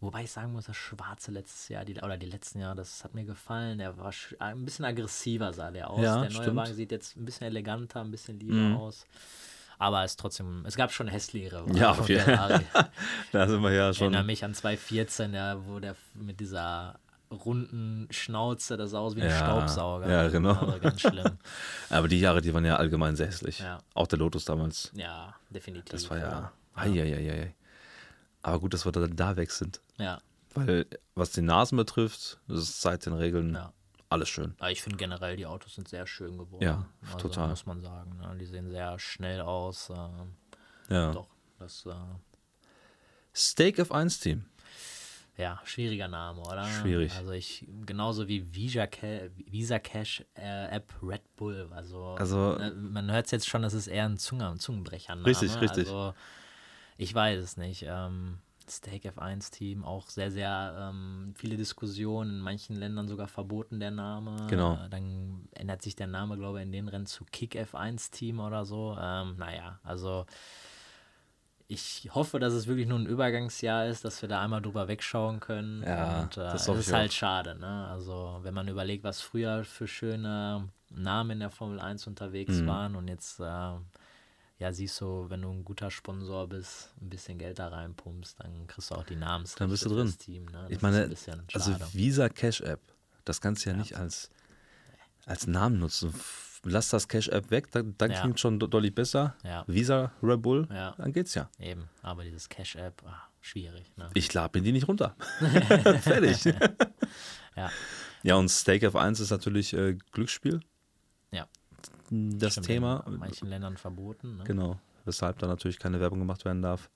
Wobei ich sagen muss, das Schwarze letztes Jahr, die, oder die letzten Jahre, das hat mir gefallen. Der war ein bisschen aggressiver, sah der aus. Ja, der neue stimmt. Wagen sieht jetzt ein bisschen eleganter, ein bisschen lieber Mhm. aus. Aber es trotzdem, es gab schon hässlichere Ja, auf jeden Fall. Da sind wir ja Ich erinnere schon. mich an 2014, ja, wo der mit dieser runden Schnauze, das sah aus wie ein Ja, Staubsauger. ja, genau. Also ganz schlimm. Aber die Jahre, die waren ja allgemein sehr hässlich. Ja. Auch der Lotus damals. Ja, definitiv. Das war ja. ja. Eieieiei. Aber gut, dass wir da, da weg sind. Ja, Weil, was die Nasen betrifft, das ist seit den Regeln ja. alles schön. Aber ich finde generell, die Autos sind sehr schön geworden. Ja, also, total. Muss man sagen. Ne? Die sehen sehr schnell aus. Ähm, Ja. Doch, das, äh, Steak F1 Team. ja, schwieriger Name, oder? Schwierig. Also ich, genauso wie Visa, Visa Cash äh, App Red Bull. Also, Also- ne, man hört es jetzt schon, das ist eher ein Zunge, Zungenbrecher. Richtig, richtig. Also, ich weiß es nicht. Ähm, Steak F1 Team, auch sehr, sehr ähm, viele Diskussionen, in manchen Ländern sogar verboten der Name. Genau. Äh, dann ändert sich der Name, glaube ich, in den Rennen zu Kick F1 Team oder so. Ähm, naja, also ich hoffe, dass es wirklich nur ein Übergangsjahr ist, dass wir da einmal drüber wegschauen können. Ja, und äh, das hoffe ist halt auch. schade, ne? Also, wenn man überlegt, was früher für schöne Namen in der Formel 1 unterwegs Mhm. waren und jetzt, äh, ja, siehst du, wenn du ein guter Sponsor bist, ein bisschen Geld da reinpumpst, dann kriegst du auch die Namensrechte Dann bist du drin. Team, ne? Das Ich meine, also. Visa Cash App, das kannst du ja, Ja. nicht als, als Namen nutzen. Lass das Cash App weg, dann, dann Ja. klingt schon deutlich besser. Ja. Visa Red Bull, Ja. dann geht's ja. Eben, aber dieses Cash-App, ah, schwierig, ne? Ich lade mir die nicht runter. Fertig. Ja. Ja, und Steak F1 ist natürlich äh, Glücksspiel. Ja. Das Stimmt, Thema. In manchen Ländern verboten, ne? Genau, weshalb da natürlich keine Werbung gemacht werden darf.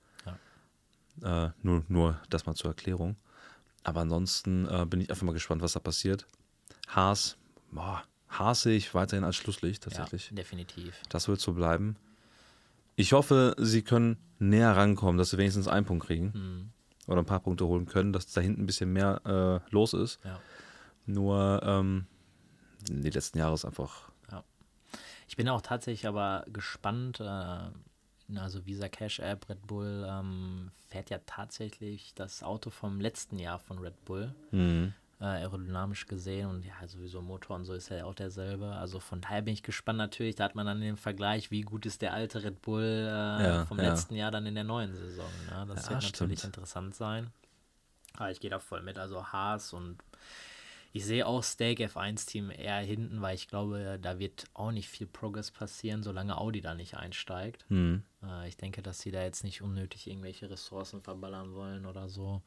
Äh, nur, nur das mal zur Erklärung. Aber ansonsten äh, bin ich einfach mal gespannt, was da passiert. Haas, boah, Haas sehe ich weiterhin als Schlusslicht tatsächlich. Ja, definitiv. Das wird so bleiben. Ich hoffe, sie können näher rankommen, dass sie wenigstens einen Punkt kriegen Hm, oder ein paar Punkte holen können, dass da hinten ein bisschen mehr äh, los ist. ja. Nur ähm, die letzten Jahre ist einfach Ich bin auch tatsächlich aber gespannt. Äh, also Visa Cash App, Red Bull ähm, fährt ja tatsächlich das Auto vom letzten Jahr von Red Bull, mhm. äh, aerodynamisch gesehen. Und ja, sowieso Motor und so ist ja auch derselbe. Also von daher bin ich gespannt natürlich. Da hat man dann den Vergleich, wie gut ist der alte Red Bull äh, Ja, vom ja. letzten Jahr dann in der neuen Saison. Ne? Das Ja, wird natürlich stimmt. interessant sein. Aber ich gehe da voll mit. Also Haas und ich sehe auch Steak F1-Team eher hinten, weil ich glaube, da wird auch nicht viel Progress passieren, solange Audi da nicht einsteigt. mhm. Äh, ich denke, dass sie da jetzt nicht unnötig irgendwelche Ressourcen verballern wollen oder so.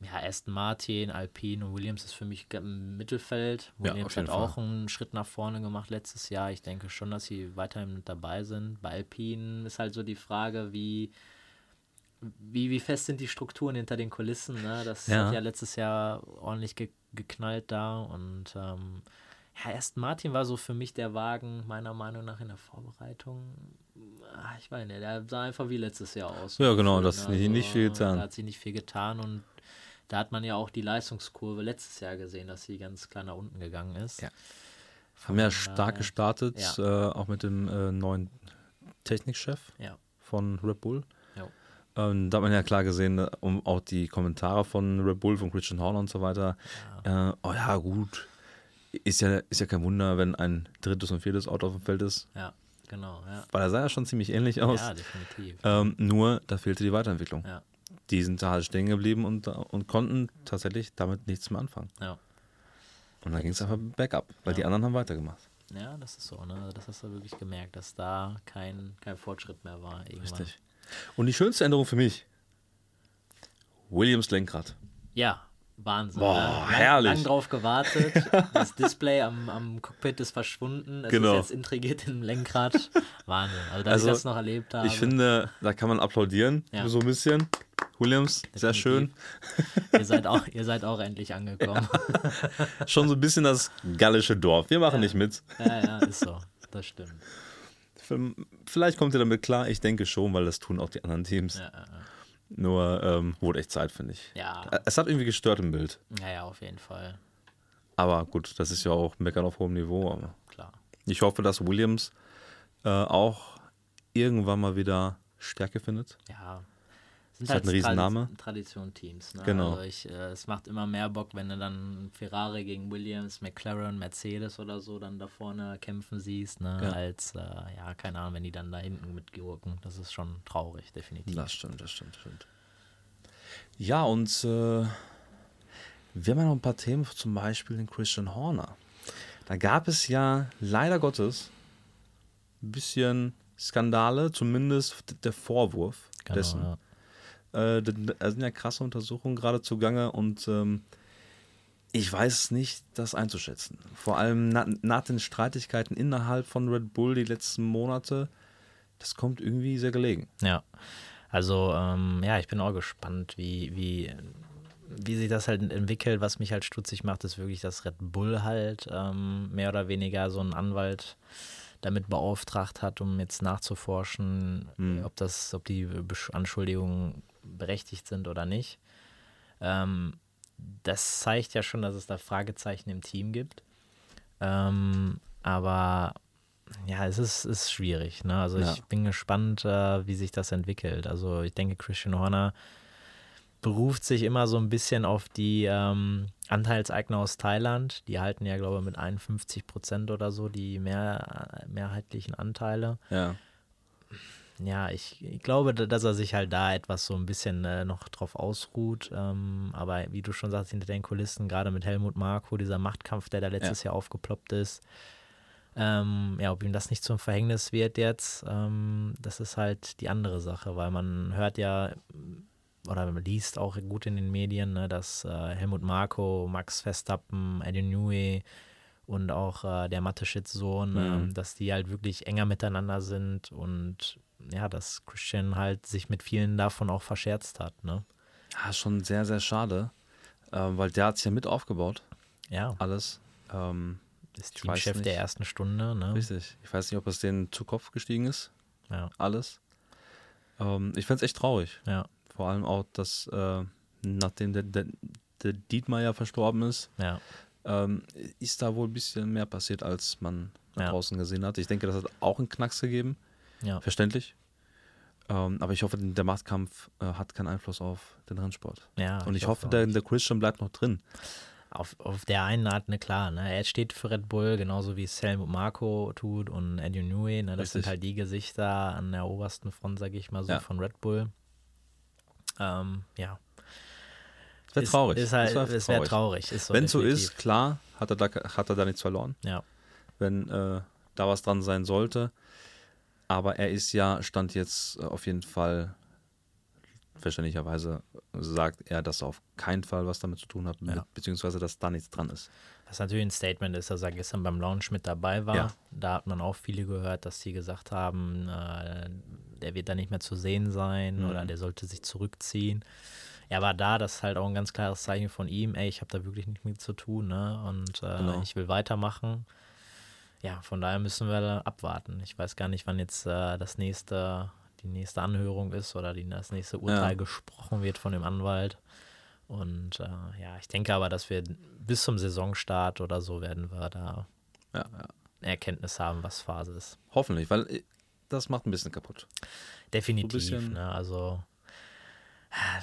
Ja, Aston Martin, Alpine und Williams ist für mich im Mittelfeld. Ja, Williams jeden hat auch einen Schritt nach vorne gemacht letztes Jahr. Ich denke schon, dass sie weiterhin mit dabei sind. Bei Alpine ist halt so die Frage, wie, wie, wie fest sind die Strukturen hinter den Kulissen. Ne? Das Ja. hat ja letztes Jahr ordentlich ge geknallt da und ähm, Ja, Aston Martin war so für mich der Wagen, meiner Meinung nach in der Vorbereitung. Ah, Ich meine, der sah einfach wie letztes Jahr aus. Ja, genau, das hat ne? nicht- nicht viel getan. Da hat sich nicht viel getan und da hat man ja auch die Leistungskurve letztes Jahr gesehen, dass sie ganz klar nach unten gegangen ist. Ja. Haben ja stark gestartet, Ja. äh, auch mit dem äh, neuen Technikchef Ja. von Red Bull. Ähm, da hat man ja klar gesehen, äh, um auch die Kommentare von Red Bull, von Christian Horner und so weiter. Äh, oh ja, gut. Ist ja, ist ja kein Wunder, wenn ein drittes und viertes Auto auf dem Feld ist. Ja, genau, ja. Weil er sah ja schon ziemlich ähnlich aus. Ja, definitiv. Ähm, nur, da fehlte die Weiterentwicklung. Ja, Die sind da halt stehen geblieben und, und konnten tatsächlich damit nichts mehr anfangen. ja. Und dann ging es einfach bergab, weil die anderen haben weitergemacht. Ja, das ist so, ne? Das hast du wirklich gemerkt, dass da kein, kein Fortschritt mehr war. Irgendwann. Richtig. Und die schönste Änderung für mich: Williams Lenkrad. Ja, Wahnsinn. Boah, ne? lang, herrlich. Lang drauf gewartet. Das Display am, am Cockpit ist verschwunden. Es Genau. ist jetzt integriert im Lenkrad. Wahnsinn. Also, dass Also, ich das noch erlebt habe. Ich finde, da kann man applaudieren, Ja. so ein bisschen. Williams, sehr schön. ihr, seid auch, ihr seid auch endlich angekommen. Schon so ein bisschen das gallische Dorf. Wir machen nicht mit. Ja, ja, ist so. Das stimmt. Vielleicht kommt ihr damit klar. Ich denke schon, weil das tun auch die anderen Teams. Ja, ja, Nur ähm, wurde echt Zeit, finde ich. ja. Es hat irgendwie gestört im Bild. ja, ja, auf jeden Fall. Aber gut, das ist ja auch Meckern auf hohem Niveau. Aber Klar. ich hoffe, dass Williams äh, auch irgendwann mal wieder Stärke findet. Ja. Sind Ist halt ein Riesenname. Tradition-Teams. Ne? Genau. Also ich, äh, es macht immer mehr Bock, wenn du dann Ferrari gegen Williams, McLaren, Mercedes oder so dann da vorne kämpfen siehst, ne? Ja. als, äh, ja, keine Ahnung, wenn die dann da hinten mitgurken. Das ist schon traurig, definitiv. Das stimmt, das stimmt, das stimmt. Ja, und äh, wir haben ja noch ein paar Themen, zum Beispiel den Christian Horner. Da gab es ja leider Gottes ein bisschen Skandale, zumindest der Vorwurf Genau, dessen. ja. Äh, da sind ja krasse Untersuchungen gerade zugange und ähm, ich weiß es nicht, das einzuschätzen. Vor allem na, nach den Streitigkeiten innerhalb von Red Bull die letzten Monate, das kommt irgendwie sehr gelegen. Ja, also ähm, ja, ich bin auch gespannt, wie, wie, wie sich das halt entwickelt. Was mich halt stutzig macht, ist wirklich, dass Red Bull halt ähm, mehr oder weniger so einen Anwalt damit beauftragt hat, um jetzt nachzuforschen, ob das, ob die Anschuldigungen berechtigt sind oder nicht. Ähm, das zeigt ja schon, dass es da Fragezeichen im Team gibt. Ähm, aber ja, es ist, ist schwierig. Ne? Also Ja. ich bin gespannt, äh, wie sich das entwickelt. Also ich denke, Christian Horner beruft sich immer so ein bisschen auf die ähm, Anteilseigner aus Thailand. Die halten ja, glaube ich, mit 51 Prozent oder so die mehr, mehrheitlichen Anteile. Ja. Ja, ich, ich glaube, da- dass er sich halt da etwas so ein bisschen äh, noch drauf ausruht. Ähm, aber wie du schon sagst, hinter den Kulissen, gerade mit Helmut Marko, dieser Machtkampf, der da letztes Jahr aufgeploppt ist, ähm, ja, ob ihm das nicht zum Verhängnis wird jetzt, ähm, das ist halt die andere Sache, weil man hört ja oder man liest auch gut in den Medien, ne, dass äh, Helmut Marko, Max Verstappen, Eddie Newey und auch äh, der Mateschitz-Sohn, ähm, dass die halt wirklich enger miteinander sind und ja, dass Christian halt sich mit vielen davon auch verscherzt hat, ne? Ja, schon sehr, sehr schade, äh, weil der hat es ja mit aufgebaut, Ja, alles. Ähm, ist Teamchef der ersten Stunde, ne? richtig. Ich weiß nicht, ob es denen zu Kopf gestiegen ist, Ja, alles. Ähm, ich fände es echt traurig. ja, Vor allem auch, dass äh, nachdem der, der, der Dietmar ja verstorben ist, ja, ähm, ist da wohl ein bisschen mehr passiert, als man Ja. draußen gesehen hat. Ich denke, das hat auch einen Knacks gegeben. Ja. Verständlich. Ähm, aber ich hoffe, der Machtkampf äh, hat keinen Einfluss auf den Rennsport. ja Und ich, hoffe, auch der, der Christian bleibt noch drin. Auf, auf der einen Art, ne, klar, ne? Er steht für Red Bull, genauso wie es Helmut Marko tut und Eddie Newey, ne? Das Richtig. sind halt die Gesichter an der obersten Front, sage ich mal so, Ja. von Red Bull. Ähm, ja. Das wäre traurig. Ist halt, es wäre traurig. Ist so Wenn so definitiv. ist, klar, hat er, da, hat er da nichts verloren. Ja, wenn äh, da was dran sein sollte. Aber er ist ja, stand jetzt äh, auf jeden Fall, verständlicherweise sagt er, dass er auf keinen Fall was damit zu tun hat, Ja. beziehungsweise dass da nichts dran ist. was natürlich ein Statement ist, dass er gestern beim Launch mit dabei war. Ja. Da hat man auch viele gehört, dass sie gesagt haben, äh, der wird da nicht mehr zu sehen sein Mhm. oder der sollte sich zurückziehen. er war da, das ist halt auch ein ganz klares Zeichen von ihm, ey, ich habe da wirklich nichts mit zu tun, ne? Und äh, Genau. ich will weitermachen. Ja, von daher müssen wir abwarten. Ich weiß gar nicht, wann jetzt äh, das nächste, die nächste Anhörung ist oder die, das nächste Urteil Ja. gesprochen wird von dem Anwalt. Und äh, ja, ich denke aber, dass wir bis zum Saisonstart oder so werden wir da Ja, ja. Erkenntnis haben, was Phase ist. Hoffentlich, weil äh, das macht ein bisschen kaputt. Definitiv. bisschen- ne? Also,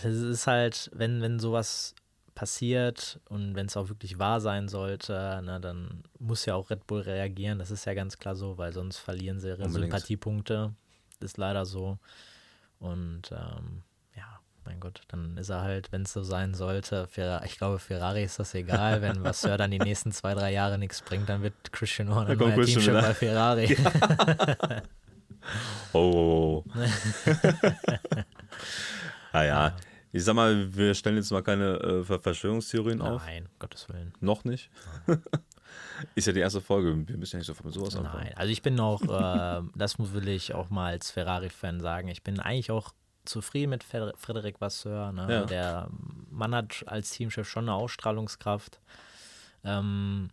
das ist halt, wenn, wenn sowas passiert und wenn es auch wirklich wahr sein sollte, ne, dann muss ja auch Red Bull reagieren. Das ist ja ganz klar so, weil sonst verlieren sie ihre Unbedingt. Sympathiepunkte. Ist leider so. Und ähm, ja, mein Gott, dann ist er halt, wenn es so sein sollte, Ferra ich glaube, Ferrari ist das egal. Wenn Vasseur dann die nächsten zwei, drei Jahre nichts bringt, dann wird Christian Horner neuer Teamchef bei Ferrari. Oh. oh, oh. ah ja, ich sag mal, wir stellen jetzt mal keine äh, Ver- Verschwörungstheorien auf. Nein, Gottes Willen. Noch nicht. Ist ja die erste Folge. Wir müssen ja nicht so mit sowas anfangen. Nein, also ich bin auch, äh, das will ich auch mal als Ferrari-Fan sagen, ich bin eigentlich auch zufrieden mit Frederik Vasseur. Ne? Ja. Der Mann hat als Teamchef schon eine Ausstrahlungskraft. Ähm,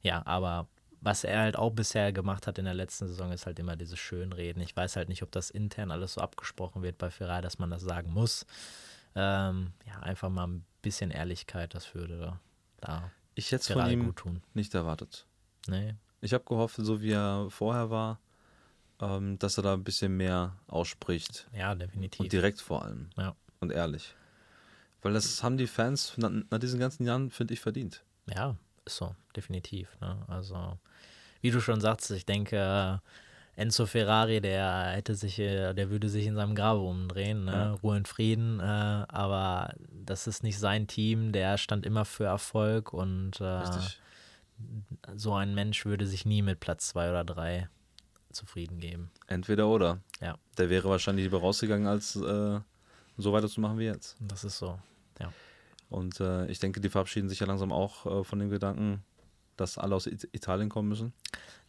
ja, aber was er halt auch bisher gemacht hat in der letzten Saison, ist halt immer dieses Schönreden. Ich weiß halt nicht, ob das intern alles so abgesprochen wird bei Ferrari, dass man das sagen muss. Ähm, ja, einfach mal ein bisschen Ehrlichkeit, das würde da Ich hätte es von ihm gut tun. nicht erwartet. Nee, Ich habe gehofft, so wie er vorher war, ähm, dass er da ein bisschen mehr ausspricht. ja, definitiv. Und direkt vor allem. Ja. Und ehrlich. Weil das haben die Fans nach, nach diesen ganzen Jahren, finde ich, verdient. Ja, ist so, definitiv. Ne? Also, wie du schon sagst, ich denke, Enzo Ferrari, der hätte sich, äh, der würde sich in seinem Grabe umdrehen, ne? Ja. Ruhe und Frieden. Äh, aber das ist nicht sein Team, der stand immer für Erfolg und äh, so ein Mensch würde sich nie mit Platz zwei oder drei zufrieden geben. Entweder oder. Ja. Der wäre wahrscheinlich lieber rausgegangen, als äh, so weiterzumachen wie jetzt. Das ist so. Und äh, ich denke, die verabschieden sich ja langsam auch äh, von dem Gedanken, dass alle aus It Italien kommen müssen.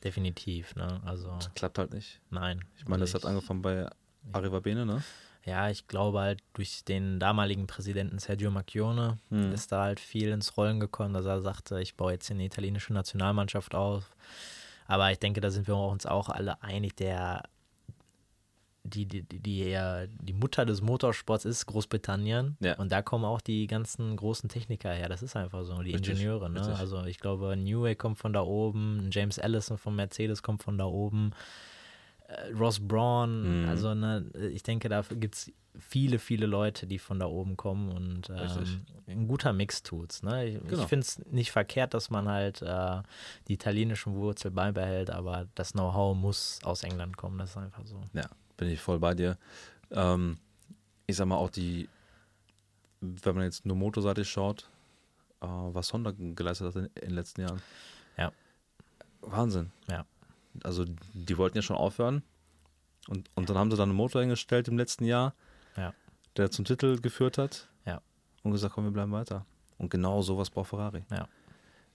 Definitiv, ne? Also, Klappt halt nicht. nein. Ich meine, das hat angefangen bei Arriva Bene, ne? Ja, ich glaube halt durch den damaligen Präsidenten Sergio Macchione Hm. ist da halt viel ins Rollen gekommen, dass er sagte, ich baue jetzt eine italienische Nationalmannschaft auf. Aber ich denke, da sind wir uns auch alle einig, der die, die, die, die, die Mutter des Motorsports ist Großbritannien. Ja. Und da kommen auch die ganzen großen Techniker her. Das ist einfach so, die Richtig, Ingenieure. Ne? richtig. Also ich glaube, Newey kommt von da oben, James Allison von Mercedes kommt von da oben, äh, Ross Braun. Mhm. Also ne, ich denke, da gibt es viele, viele Leute, die von da oben kommen und ähm, ein guter Mix tut's. Ne? Ich, Genau. ich finde es nicht verkehrt, dass man halt äh, die italienischen Wurzel beibehält, aber das Know-how muss aus England kommen. Das ist einfach so. Ja, bin ich voll bei dir. Ähm, ich sag mal auch die, wenn man jetzt nur motorseitig schaut, äh, was Honda geleistet hat in, in den letzten Jahren. Ja. Wahnsinn. Ja. Also die wollten ja schon aufhören und, und dann haben sie dann einen Motor hingestellt im letzten Jahr, Ja. der zum Titel geführt hat. Ja. Und gesagt, komm, wir bleiben weiter. Und genau sowas braucht Ferrari. Ja.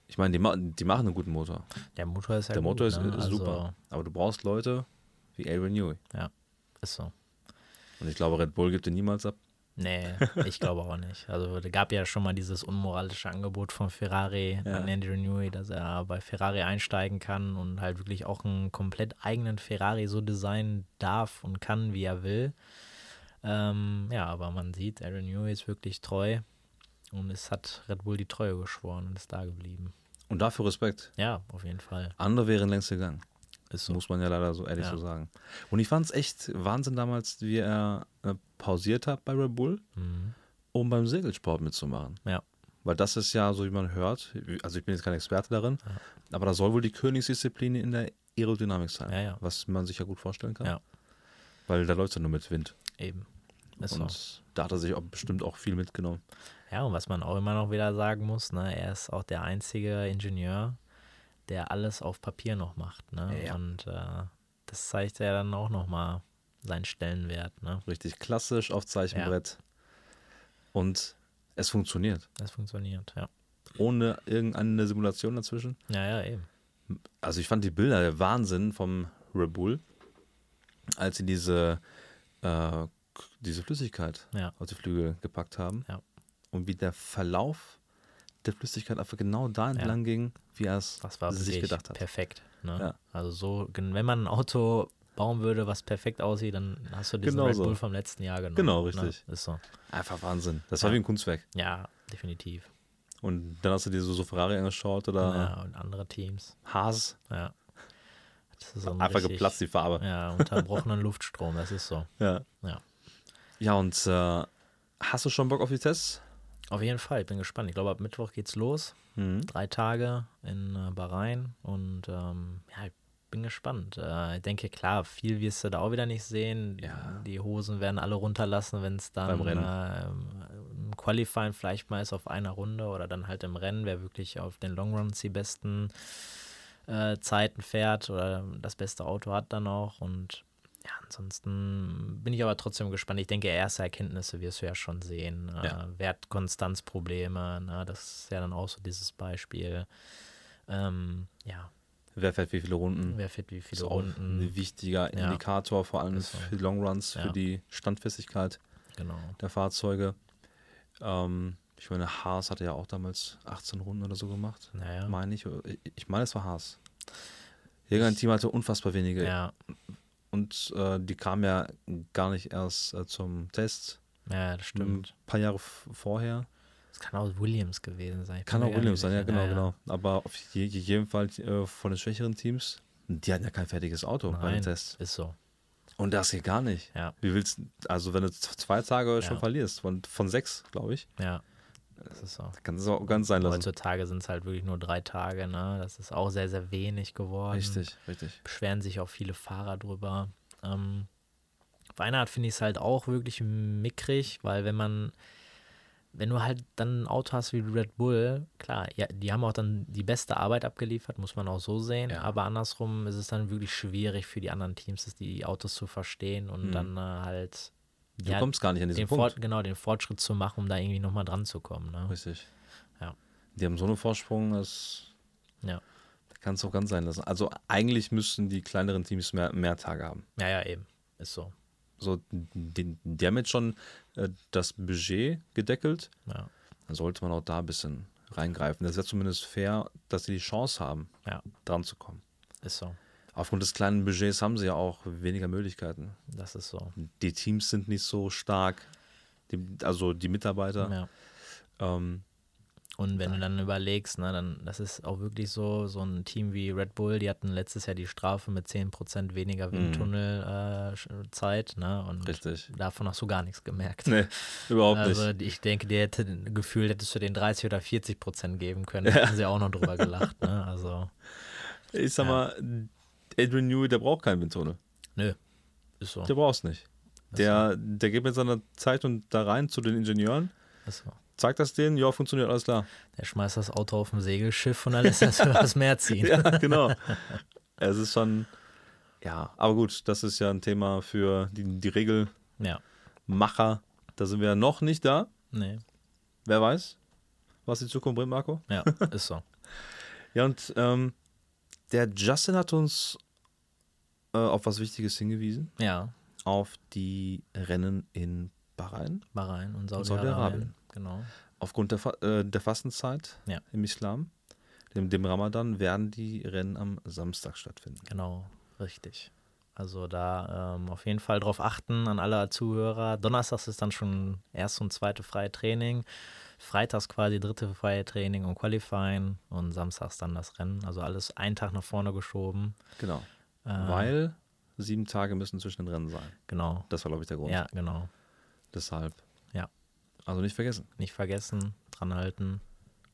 Ich meine, die, die machen einen guten Motor. Der Motor ist ja Der Motor gut, ist, ne? ist also, super. Aber du brauchst Leute wie Adrian Newey. Ist so. Und ich glaube, Red Bull gibt den niemals ab. Nee, ich glaube auch nicht. Also da gab ja schon mal dieses unmoralische Angebot von Ferrari Ja. an Andrew Newey, dass er bei Ferrari einsteigen kann und halt wirklich auch einen komplett eigenen Ferrari so designen darf und kann, wie er will. Ähm, ja, aber man sieht, Aaron Newey ist wirklich treu und es hat Red Bull die Treue geschworen und ist da geblieben. Und dafür Respekt. Ja, auf jeden Fall. Andere wären längst gegangen. Ist so. Muss man ja leider so ehrlich Ja. so sagen. Und ich fand es echt Wahnsinn damals, wie er äh, pausiert hat bei Red Bull, Mhm. um beim Segelsport mitzumachen. Ja. Weil das ist ja, so wie man hört, also ich bin jetzt kein Experte darin, Ja. aber das soll wohl die Königsdisziplin in der Aerodynamik sein. Ja, ja. Was man sich ja gut vorstellen kann. Ja. Weil da läuft es ja nur mit Wind. Eben. Ist und so. da hat er sich auch bestimmt auch viel mitgenommen. Ja, und was man auch immer noch wieder sagen muss, ne, er ist auch der einzige Ingenieur, der alles auf Papier noch macht. Ne? Ja. Und äh, das zeigt ja dann auch nochmal seinen Stellenwert. Ne? Richtig klassisch auf Zeichenbrett. Und es funktioniert. Das funktioniert, ja. Ohne irgendeine Simulation dazwischen. Ja, ja, eben. Also ich fand die Bilder der Wahnsinn vom Red Bull, als sie diese, äh, diese Flüssigkeit Ja. auf die Flügel gepackt haben. Ja. und wie der Verlauf der Flüssigkeit einfach genau da entlang ging, wie er es sich gedacht hat. perfekt. Ne? Ja. Also so, wenn man ein Auto bauen würde, was perfekt aussieht, dann hast du diesen Genau Red so. Bull vom letzten Jahr genommen. Genau, Ne? richtig. Ist so. Einfach Wahnsinn. Das war Ja. wie ein Kunstwerk. Ja, definitiv. Und dann hast du dir so, so Ferrari angeschaut oder Ja, und andere Teams. Haas. Ja. So ein Einfach richtig- geplatzt, die Farbe. Ja, unterbrochenen Luftstrom, das ist so. Ja. Ja. Ja, und äh, hast du schon Bock auf die Tests? Auf jeden Fall, ich bin gespannt. Ich glaube, ab Mittwoch geht's los. Mhm. Drei Tage in äh, Bahrain und ähm, ja, ich bin gespannt. Äh, ich denke, klar, viel wirst du da auch wieder nicht sehen. Ja. Die Hosen werden alle runterlassen, wenn es dann äh, im Qualifying vielleicht mal ist auf einer Runde oder dann halt im Rennen, wer wirklich auf den Longruns die besten äh, Zeiten fährt oder das beste Auto hat dann auch und ja, ansonsten bin ich aber trotzdem gespannt. Ich denke, erste Erkenntnisse wirst du ja schon sehen. Äh, Ja. Wertkonstanzprobleme, ne? das ist ja dann auch so dieses Beispiel. Ähm, ja, Wer fährt wie viele Runden? wer fährt wie ist viele auch Runden. ein wichtiger Ja. Indikator, vor allem Ist so. für die Longruns, Ja. für die Standfestigkeit Genau. der Fahrzeuge. Ähm, ich meine, Haas hatte ja auch damals 18 Runden oder so gemacht. Naja. Meine ich. Ich- Ich meine, es war Haas. Irgendein Team hatte unfassbar wenige. Ja, Und äh, die kamen ja gar nicht erst äh, zum Test. ja, das Ein stimmt. paar Jahre vorher. Es kann auch Williams gewesen sein. Kann auch Williams sein, ja, genau, genau. Aber auf je, je- jeden Fall äh, von den schwächeren Teams, die hatten ja kein fertiges Auto bei den Nein, Tests. ist so. Und das geht gar nicht. Ja, Wie willst also wenn du zwei Tage schon Ja. verlierst, von, von sechs, glaube ich, ja. Das ist so. kann es auch ganz sein lassen. Heutzutage sind es halt wirklich nur drei Tage, ne? Das ist auch sehr, sehr wenig geworden. Richtig, richtig. Beschweren sich auch viele Fahrer drüber. Ähm, auf eine Art finde ich es halt auch wirklich mickrig, weil wenn man, wenn du halt dann ein Auto hast wie Red Bull, klar, ja, die haben auch dann die beste Arbeit abgeliefert, muss man auch so sehen, Ja. aber andersrum ist es dann wirklich schwierig für die anderen Teams, das- die Autos zu verstehen und Mhm. dann äh, halt Du Ja, kommst gar nicht an diesen Punkt. Fort, genau, den Fortschritt zu machen, um da irgendwie nochmal dran zu kommen. Ne? Richtig. Ja. Die haben so einen Vorsprung, das Ja. kann es auch ganz sein lassen. Also eigentlich müssten die kleineren Teams mehr, mehr Tage haben. ja, ja, eben. Ist so. So, die, die haben jetzt schon äh, das Budget gedeckelt. Ja. Dann sollte man auch da ein bisschen reingreifen. Das wäre zumindest fair, dass sie die Chance haben, ja, dran zu kommen. ist so. Aufgrund des kleinen Budgets haben sie ja auch weniger Möglichkeiten. Das ist so. Die Teams sind nicht so stark, die, also die Mitarbeiter. Ja. Ähm, Und wenn du dann überlegst, ne, dann, das ist auch wirklich so, so ein Team wie Red Bull, die hatten letztes Jahr die Strafe mit 10% weniger Windtunnelzeit, ne, und richtig. davon hast du gar nichts gemerkt. Nee, überhaupt Also nicht. die- ich denke, dir hätte gefühlt, hättest du den 30 oder 40 Prozent geben können, hätten sie auch noch drüber gelacht, ne? Also, Ich sag ja. mal, Adrian Newey, der braucht keinen Windtunnel. nö, ist so. Der braucht es nicht. Der, der geht mit seiner Zeit und da rein zu den Ingenieuren, Ist so. zeigt das denen, ja, funktioniert alles klar. Der schmeißt das Auto auf dem Segelschiff und dann lässt er es über das Meer ziehen. Ja, genau. es ist schon, ja, aber gut, das ist ja ein Thema für die, die Regelmacher. Ja, Da sind wir ja noch nicht da. nee, Wer weiß, was die Zukunft bringt, Marco. ja, ist so. Ja, und ähm, der Justin hat uns äh, auf was Wichtiges hingewiesen. Ja, Auf die Rennen in Bahrain. Bahrain und Saudi-Arabien. Saudi-Arabien. Genau. Aufgrund der, Fa äh, der Fastenzeit Ja. im Islam, dem, dem Ramadan, werden die Rennen am Samstag stattfinden. Genau, richtig. Also da ähm, auf jeden Fall drauf achten an alle Zuhörer. Donnerstags ist dann schon erste und zweite freie Training. Freitags quasi dritte freie Training und Qualifying und samstags dann das Rennen. Also alles einen Tag nach vorne geschoben. Genau. Äh, Weil sieben Tage müssen zwischen den Rennen sein. Genau. Das war, glaube ich, der Grund. Ja, genau. Deshalb. Ja. Also nicht vergessen. Nicht vergessen, dranhalten,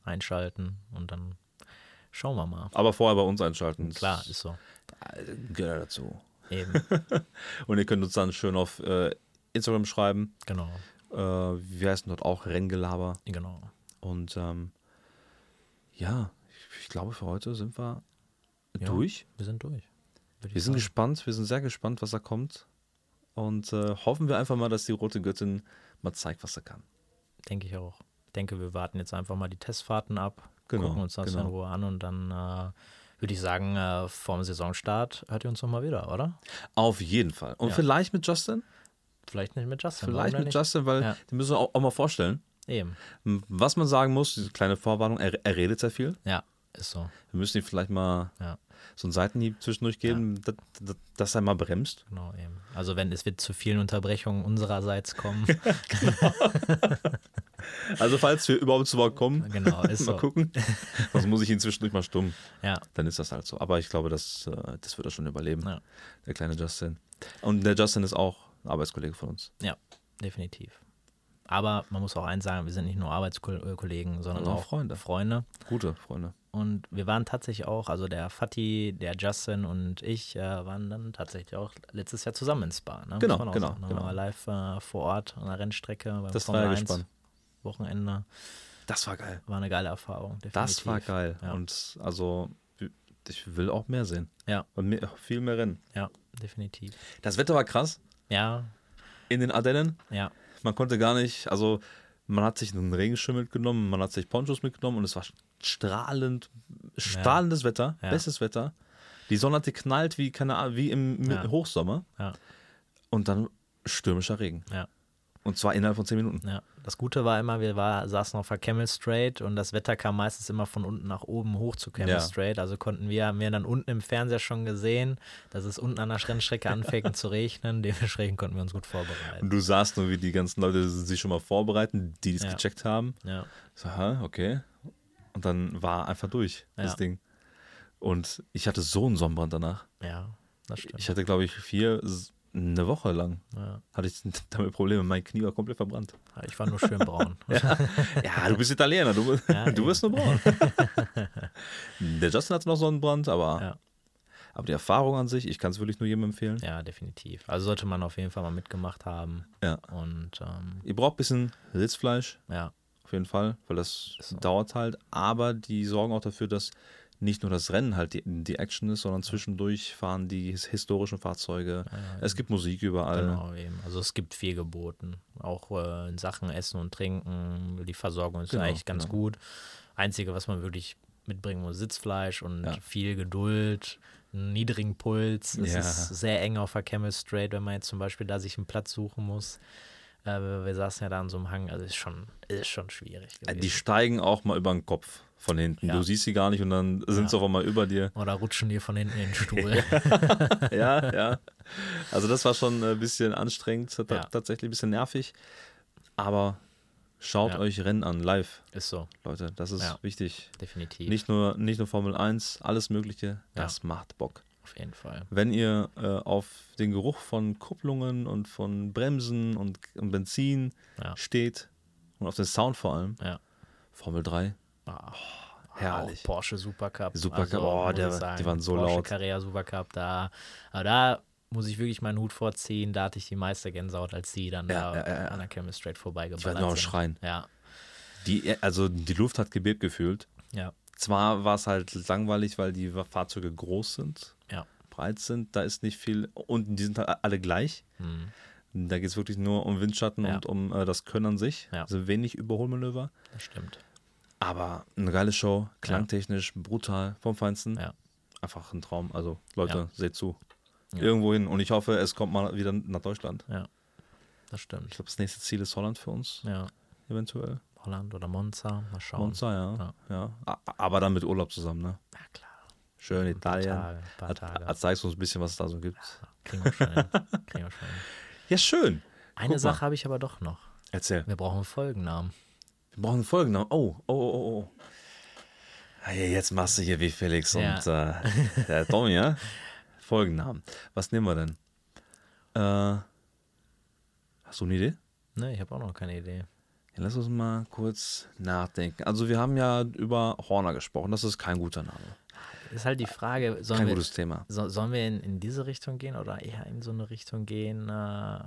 einschalten und dann schauen wir mal. Aber vorher bei uns einschalten. Klar, ist so. gehört dazu. Eben, Und ihr könnt uns dann schön auf äh, Instagram schreiben. genau. Äh, wir heißen dort auch Renngelaber. Genau. Und ähm, ja, ich, ich glaube, für heute sind wir Ja. durch. Wir sind durch. Wir sind gespannt, wir sind sehr gespannt, was da kommt. Und äh, hoffen wir einfach mal, dass die rote Göttin mal zeigt, was er kann. Denke ich auch. Ich denke, wir warten jetzt einfach mal die Testfahrten ab, Genau, gucken uns das genau. in Ruhe an und dann äh, würde ich sagen, äh, vorm Saisonstart hört ihr uns nochmal wieder, oder? Auf jeden Fall. Und Ja. vielleicht mit Justin? Vielleicht nicht mit Justin. Vielleicht mit denn Justin, weil Ja. die müssen wir auch, auch mal vorstellen. Eben. Was man sagen muss, diese kleine Vorwarnung, er, er redet sehr viel. Ja, ist so. Wir müssen ihm vielleicht mal Ja. So einen Seitenhieb zwischendurch geben, dass, dass, dass er mal bremst. Genau, eben. Also wenn es wird zu vielen Unterbrechungen unsererseits kommen. Also falls wir überhaupt zu Wort kommen, genau, mal so. gucken. Sonst muss ich ihn zwischendurch mal stumm. Ja, Dann ist das halt so. Aber ich glaube, das, äh, das wird er schon überleben, Ja. der kleine Justin. Und der Justin ist auch ein Arbeitskollege von uns. ja, definitiv. Aber man muss auch eins sagen, wir sind nicht nur Arbeitskollegen, sondern auch auch Freunde. Freunde. Gute Freunde. Und wir waren tatsächlich auch, also der Fatih, der Justin und ich äh, waren dann tatsächlich auch letztes Jahr zusammen in Spa. Ne? Genau, genau, sagen. Da genau. live äh, vor Ort an der Rennstrecke beim Das war Formel ja 1 gespannt. Wochenende. Das war geil. War eine geile Erfahrung. Definitiv. Das war geil. Ja. Und also, ich will auch mehr sehen. Ja, Und mehr, viel mehr Rennen. ja, definitiv. Das Wetter war krass Ja, in den Ardennen. ja, Man konnte gar nicht, also man hat sich einen Regenschirm mitgenommen, man hat sich Ponchos mitgenommen und es war strahlend, strahlendes Wetter, Ja. bestes Wetter. Die Sonne hat geknallt wie, keine Ahnung, wie im Ja. Hochsommer ja, und dann stürmischer Regen. ja. Und zwar innerhalb von zehn Minuten. Ja, das Gute war immer, wir war, saßen auf der Camel Straight und das Wetter kam meistens immer von unten nach oben hoch zu Camel Ja. Straight. Also konnten wir, haben wir dann unten im Fernseher schon gesehen, dass es unten an der Rennstrecke anfängt zu regnen. Dementsprechend konnten wir uns gut vorbereiten. Und du sahst nur, wie die ganzen Leute sich schon mal vorbereiten, die es Ja. gecheckt haben. Ja, So, hä, okay. Und dann war einfach durch, das Ja. Ding. Und ich hatte so einen Sonnenbrand danach. ja, das stimmt. Ich hatte, glaube ich, vier, eine Woche lang ja. hatte ich damit Probleme. Mein Knie war komplett verbrannt. Ich war nur schön braun. Ja, du bist Italiener, du, Ja, du wirst nur braun. Der Justin hatte noch so einen Brand, aber, Ja. aber die Erfahrung an sich, ich kann es wirklich nur jedem empfehlen. ja, definitiv. Also sollte man auf jeden Fall mal mitgemacht haben. Ja. Und ähm, Ihr braucht ein bisschen Sitzfleisch, ja, auf jeden Fall, weil das so. dauert halt. Aber die sorgen auch dafür, dass nicht nur das Rennen halt die, die Action ist, sondern zwischendurch fahren die his- historischen Fahrzeuge. es gibt Musik überall. Genau, eben. Also es gibt viel geboten. Auch äh, in Sachen Essen und Trinken. Die Versorgung ist Genau, eigentlich ganz genau. gut. Einzige, was man wirklich mitbringen muss, Sitzfleisch und Ja. viel Geduld, niedrigen Puls. Es Ja. ist sehr eng auf der Camel Straight, wenn man jetzt zum Beispiel da sich einen Platz suchen muss. Äh, wir saßen ja da an so einem Hang, also ist schon, ist schon schwierig. Äh, Die gewesen. steigen auch mal über den Kopf von hinten. Ja. Du siehst sie gar nicht und dann sind sie auf einmal über dir. Oder rutschen die von hinten in den Stuhl. ja, ja. Also das war schon ein bisschen anstrengend, Ja. tatsächlich ein bisschen nervig. Aber schaut Ja. euch Rennen an, live, ist so, Leute. Das ist Ja. wichtig. definitiv. Nicht nur, nicht nur Formel 1, alles Mögliche. Das macht Bock. Auf jeden Fall. Wenn ihr äh, auf den Geruch von Kupplungen und von Bremsen und, und Benzin Ja. steht und auf den Sound vor allem, Ja. Formel 3, Ah, herrlich. Auch Porsche Supercup. Supercup, oh, muss der- sagen, die waren so Porsche laut. Carrera Supercup, da, aber da muss ich wirklich meinen Hut vorziehen. Da hatte ich die meiste Gänsehaut, als sie dann Ja, da ja, ja, an der Camel Straight vorbeigeballert Ich war nur am. Schreien. Ja, Die, also die Luft hat gebebt gefühlt. ja, Zwar war es halt langweilig, weil die Fahrzeuge groß sind, ja. breit sind, da ist nicht viel und die sind halt alle gleich. Hm, Da geht es wirklich nur um Windschatten Ja. und um äh, das Können an sich. Ja. Also wenig Überholmanöver. das stimmt. Aber eine geile Show, klangtechnisch, brutal, vom Feinsten. Ja. Einfach ein Traum. Also Leute, seht zu. Irgendwo hin. Und ich hoffe, es kommt mal wieder nach Deutschland. Ja, das Ich stimmt. glaube, das nächste Ziel ist Holland für uns, Ja, eventuell. Holland oder Monza, mal schauen. Monza, ja. Ja. ja. Aber dann mit Urlaub zusammen, ne? Ja, klar. Schön Ein paar Italien. Tage, ein paar Tage. Zeigst uns ein bisschen, was es da so gibt. Kriegen wir schon hin. Kriegen wir schon hin. Ja, schön. Eine Guck. Sache habe ich aber doch noch. Erzähl. Wir brauchen einen Folgennamen. Wir brauchen einen Folgennamen. Oh, oh, oh, oh, oh. Ah, ja, Jetzt machst du hier wie Felix Ja. und äh, der Tommy, ja? Folgennamen. Was nehmen wir denn? Äh, hast du eine Idee? Ne, ich habe auch noch keine Idee. Ja, lass uns mal kurz nachdenken. Also wir haben ja über Horner gesprochen. Das ist kein guter Name. Ist halt die Frage, sollen Kein wir, gutes Thema. So, sollen wir in, in diese Richtung gehen oder eher in so eine Richtung gehen? Äh,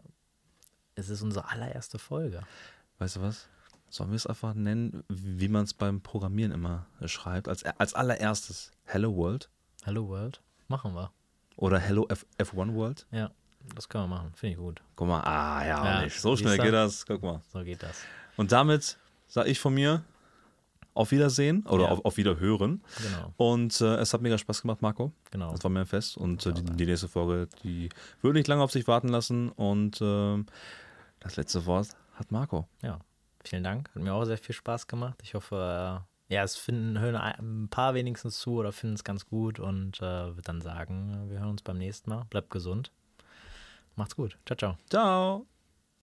es ist unsere allererste Folge. Weißt du was? Sollen wir es einfach nennen, wie man es beim Programmieren immer schreibt? Als, als allererstes Hello World Hello World? Machen wir. oder Hello F F1 World? Ja, das können wir machen. Finde ich gut. Guck mal, ah ja, Ja, nicht. So schnell geht das. Guck mal. So geht das. Und damit sage ich von mir auf Wiedersehen oder Ja. auf, auf Wiederhören. Genau, Und äh, es hat mega Spaß gemacht, Marco. genau. Das war mir ein Fest. Und äh, die, die nächste Folge, die würde nicht lange auf sich warten lassen. Und ähm, das letzte Wort hat Marco. Ja. vielen Dank. Hat mir auch sehr viel Spaß gemacht. Ich hoffe, äh, ja, es finden, hören ein paar wenigstens zu oder finden es ganz gut und äh, würde dann sagen, wir hören uns beim nächsten Mal. Bleibt gesund. Macht's gut. Ciao, ciao. Ciao.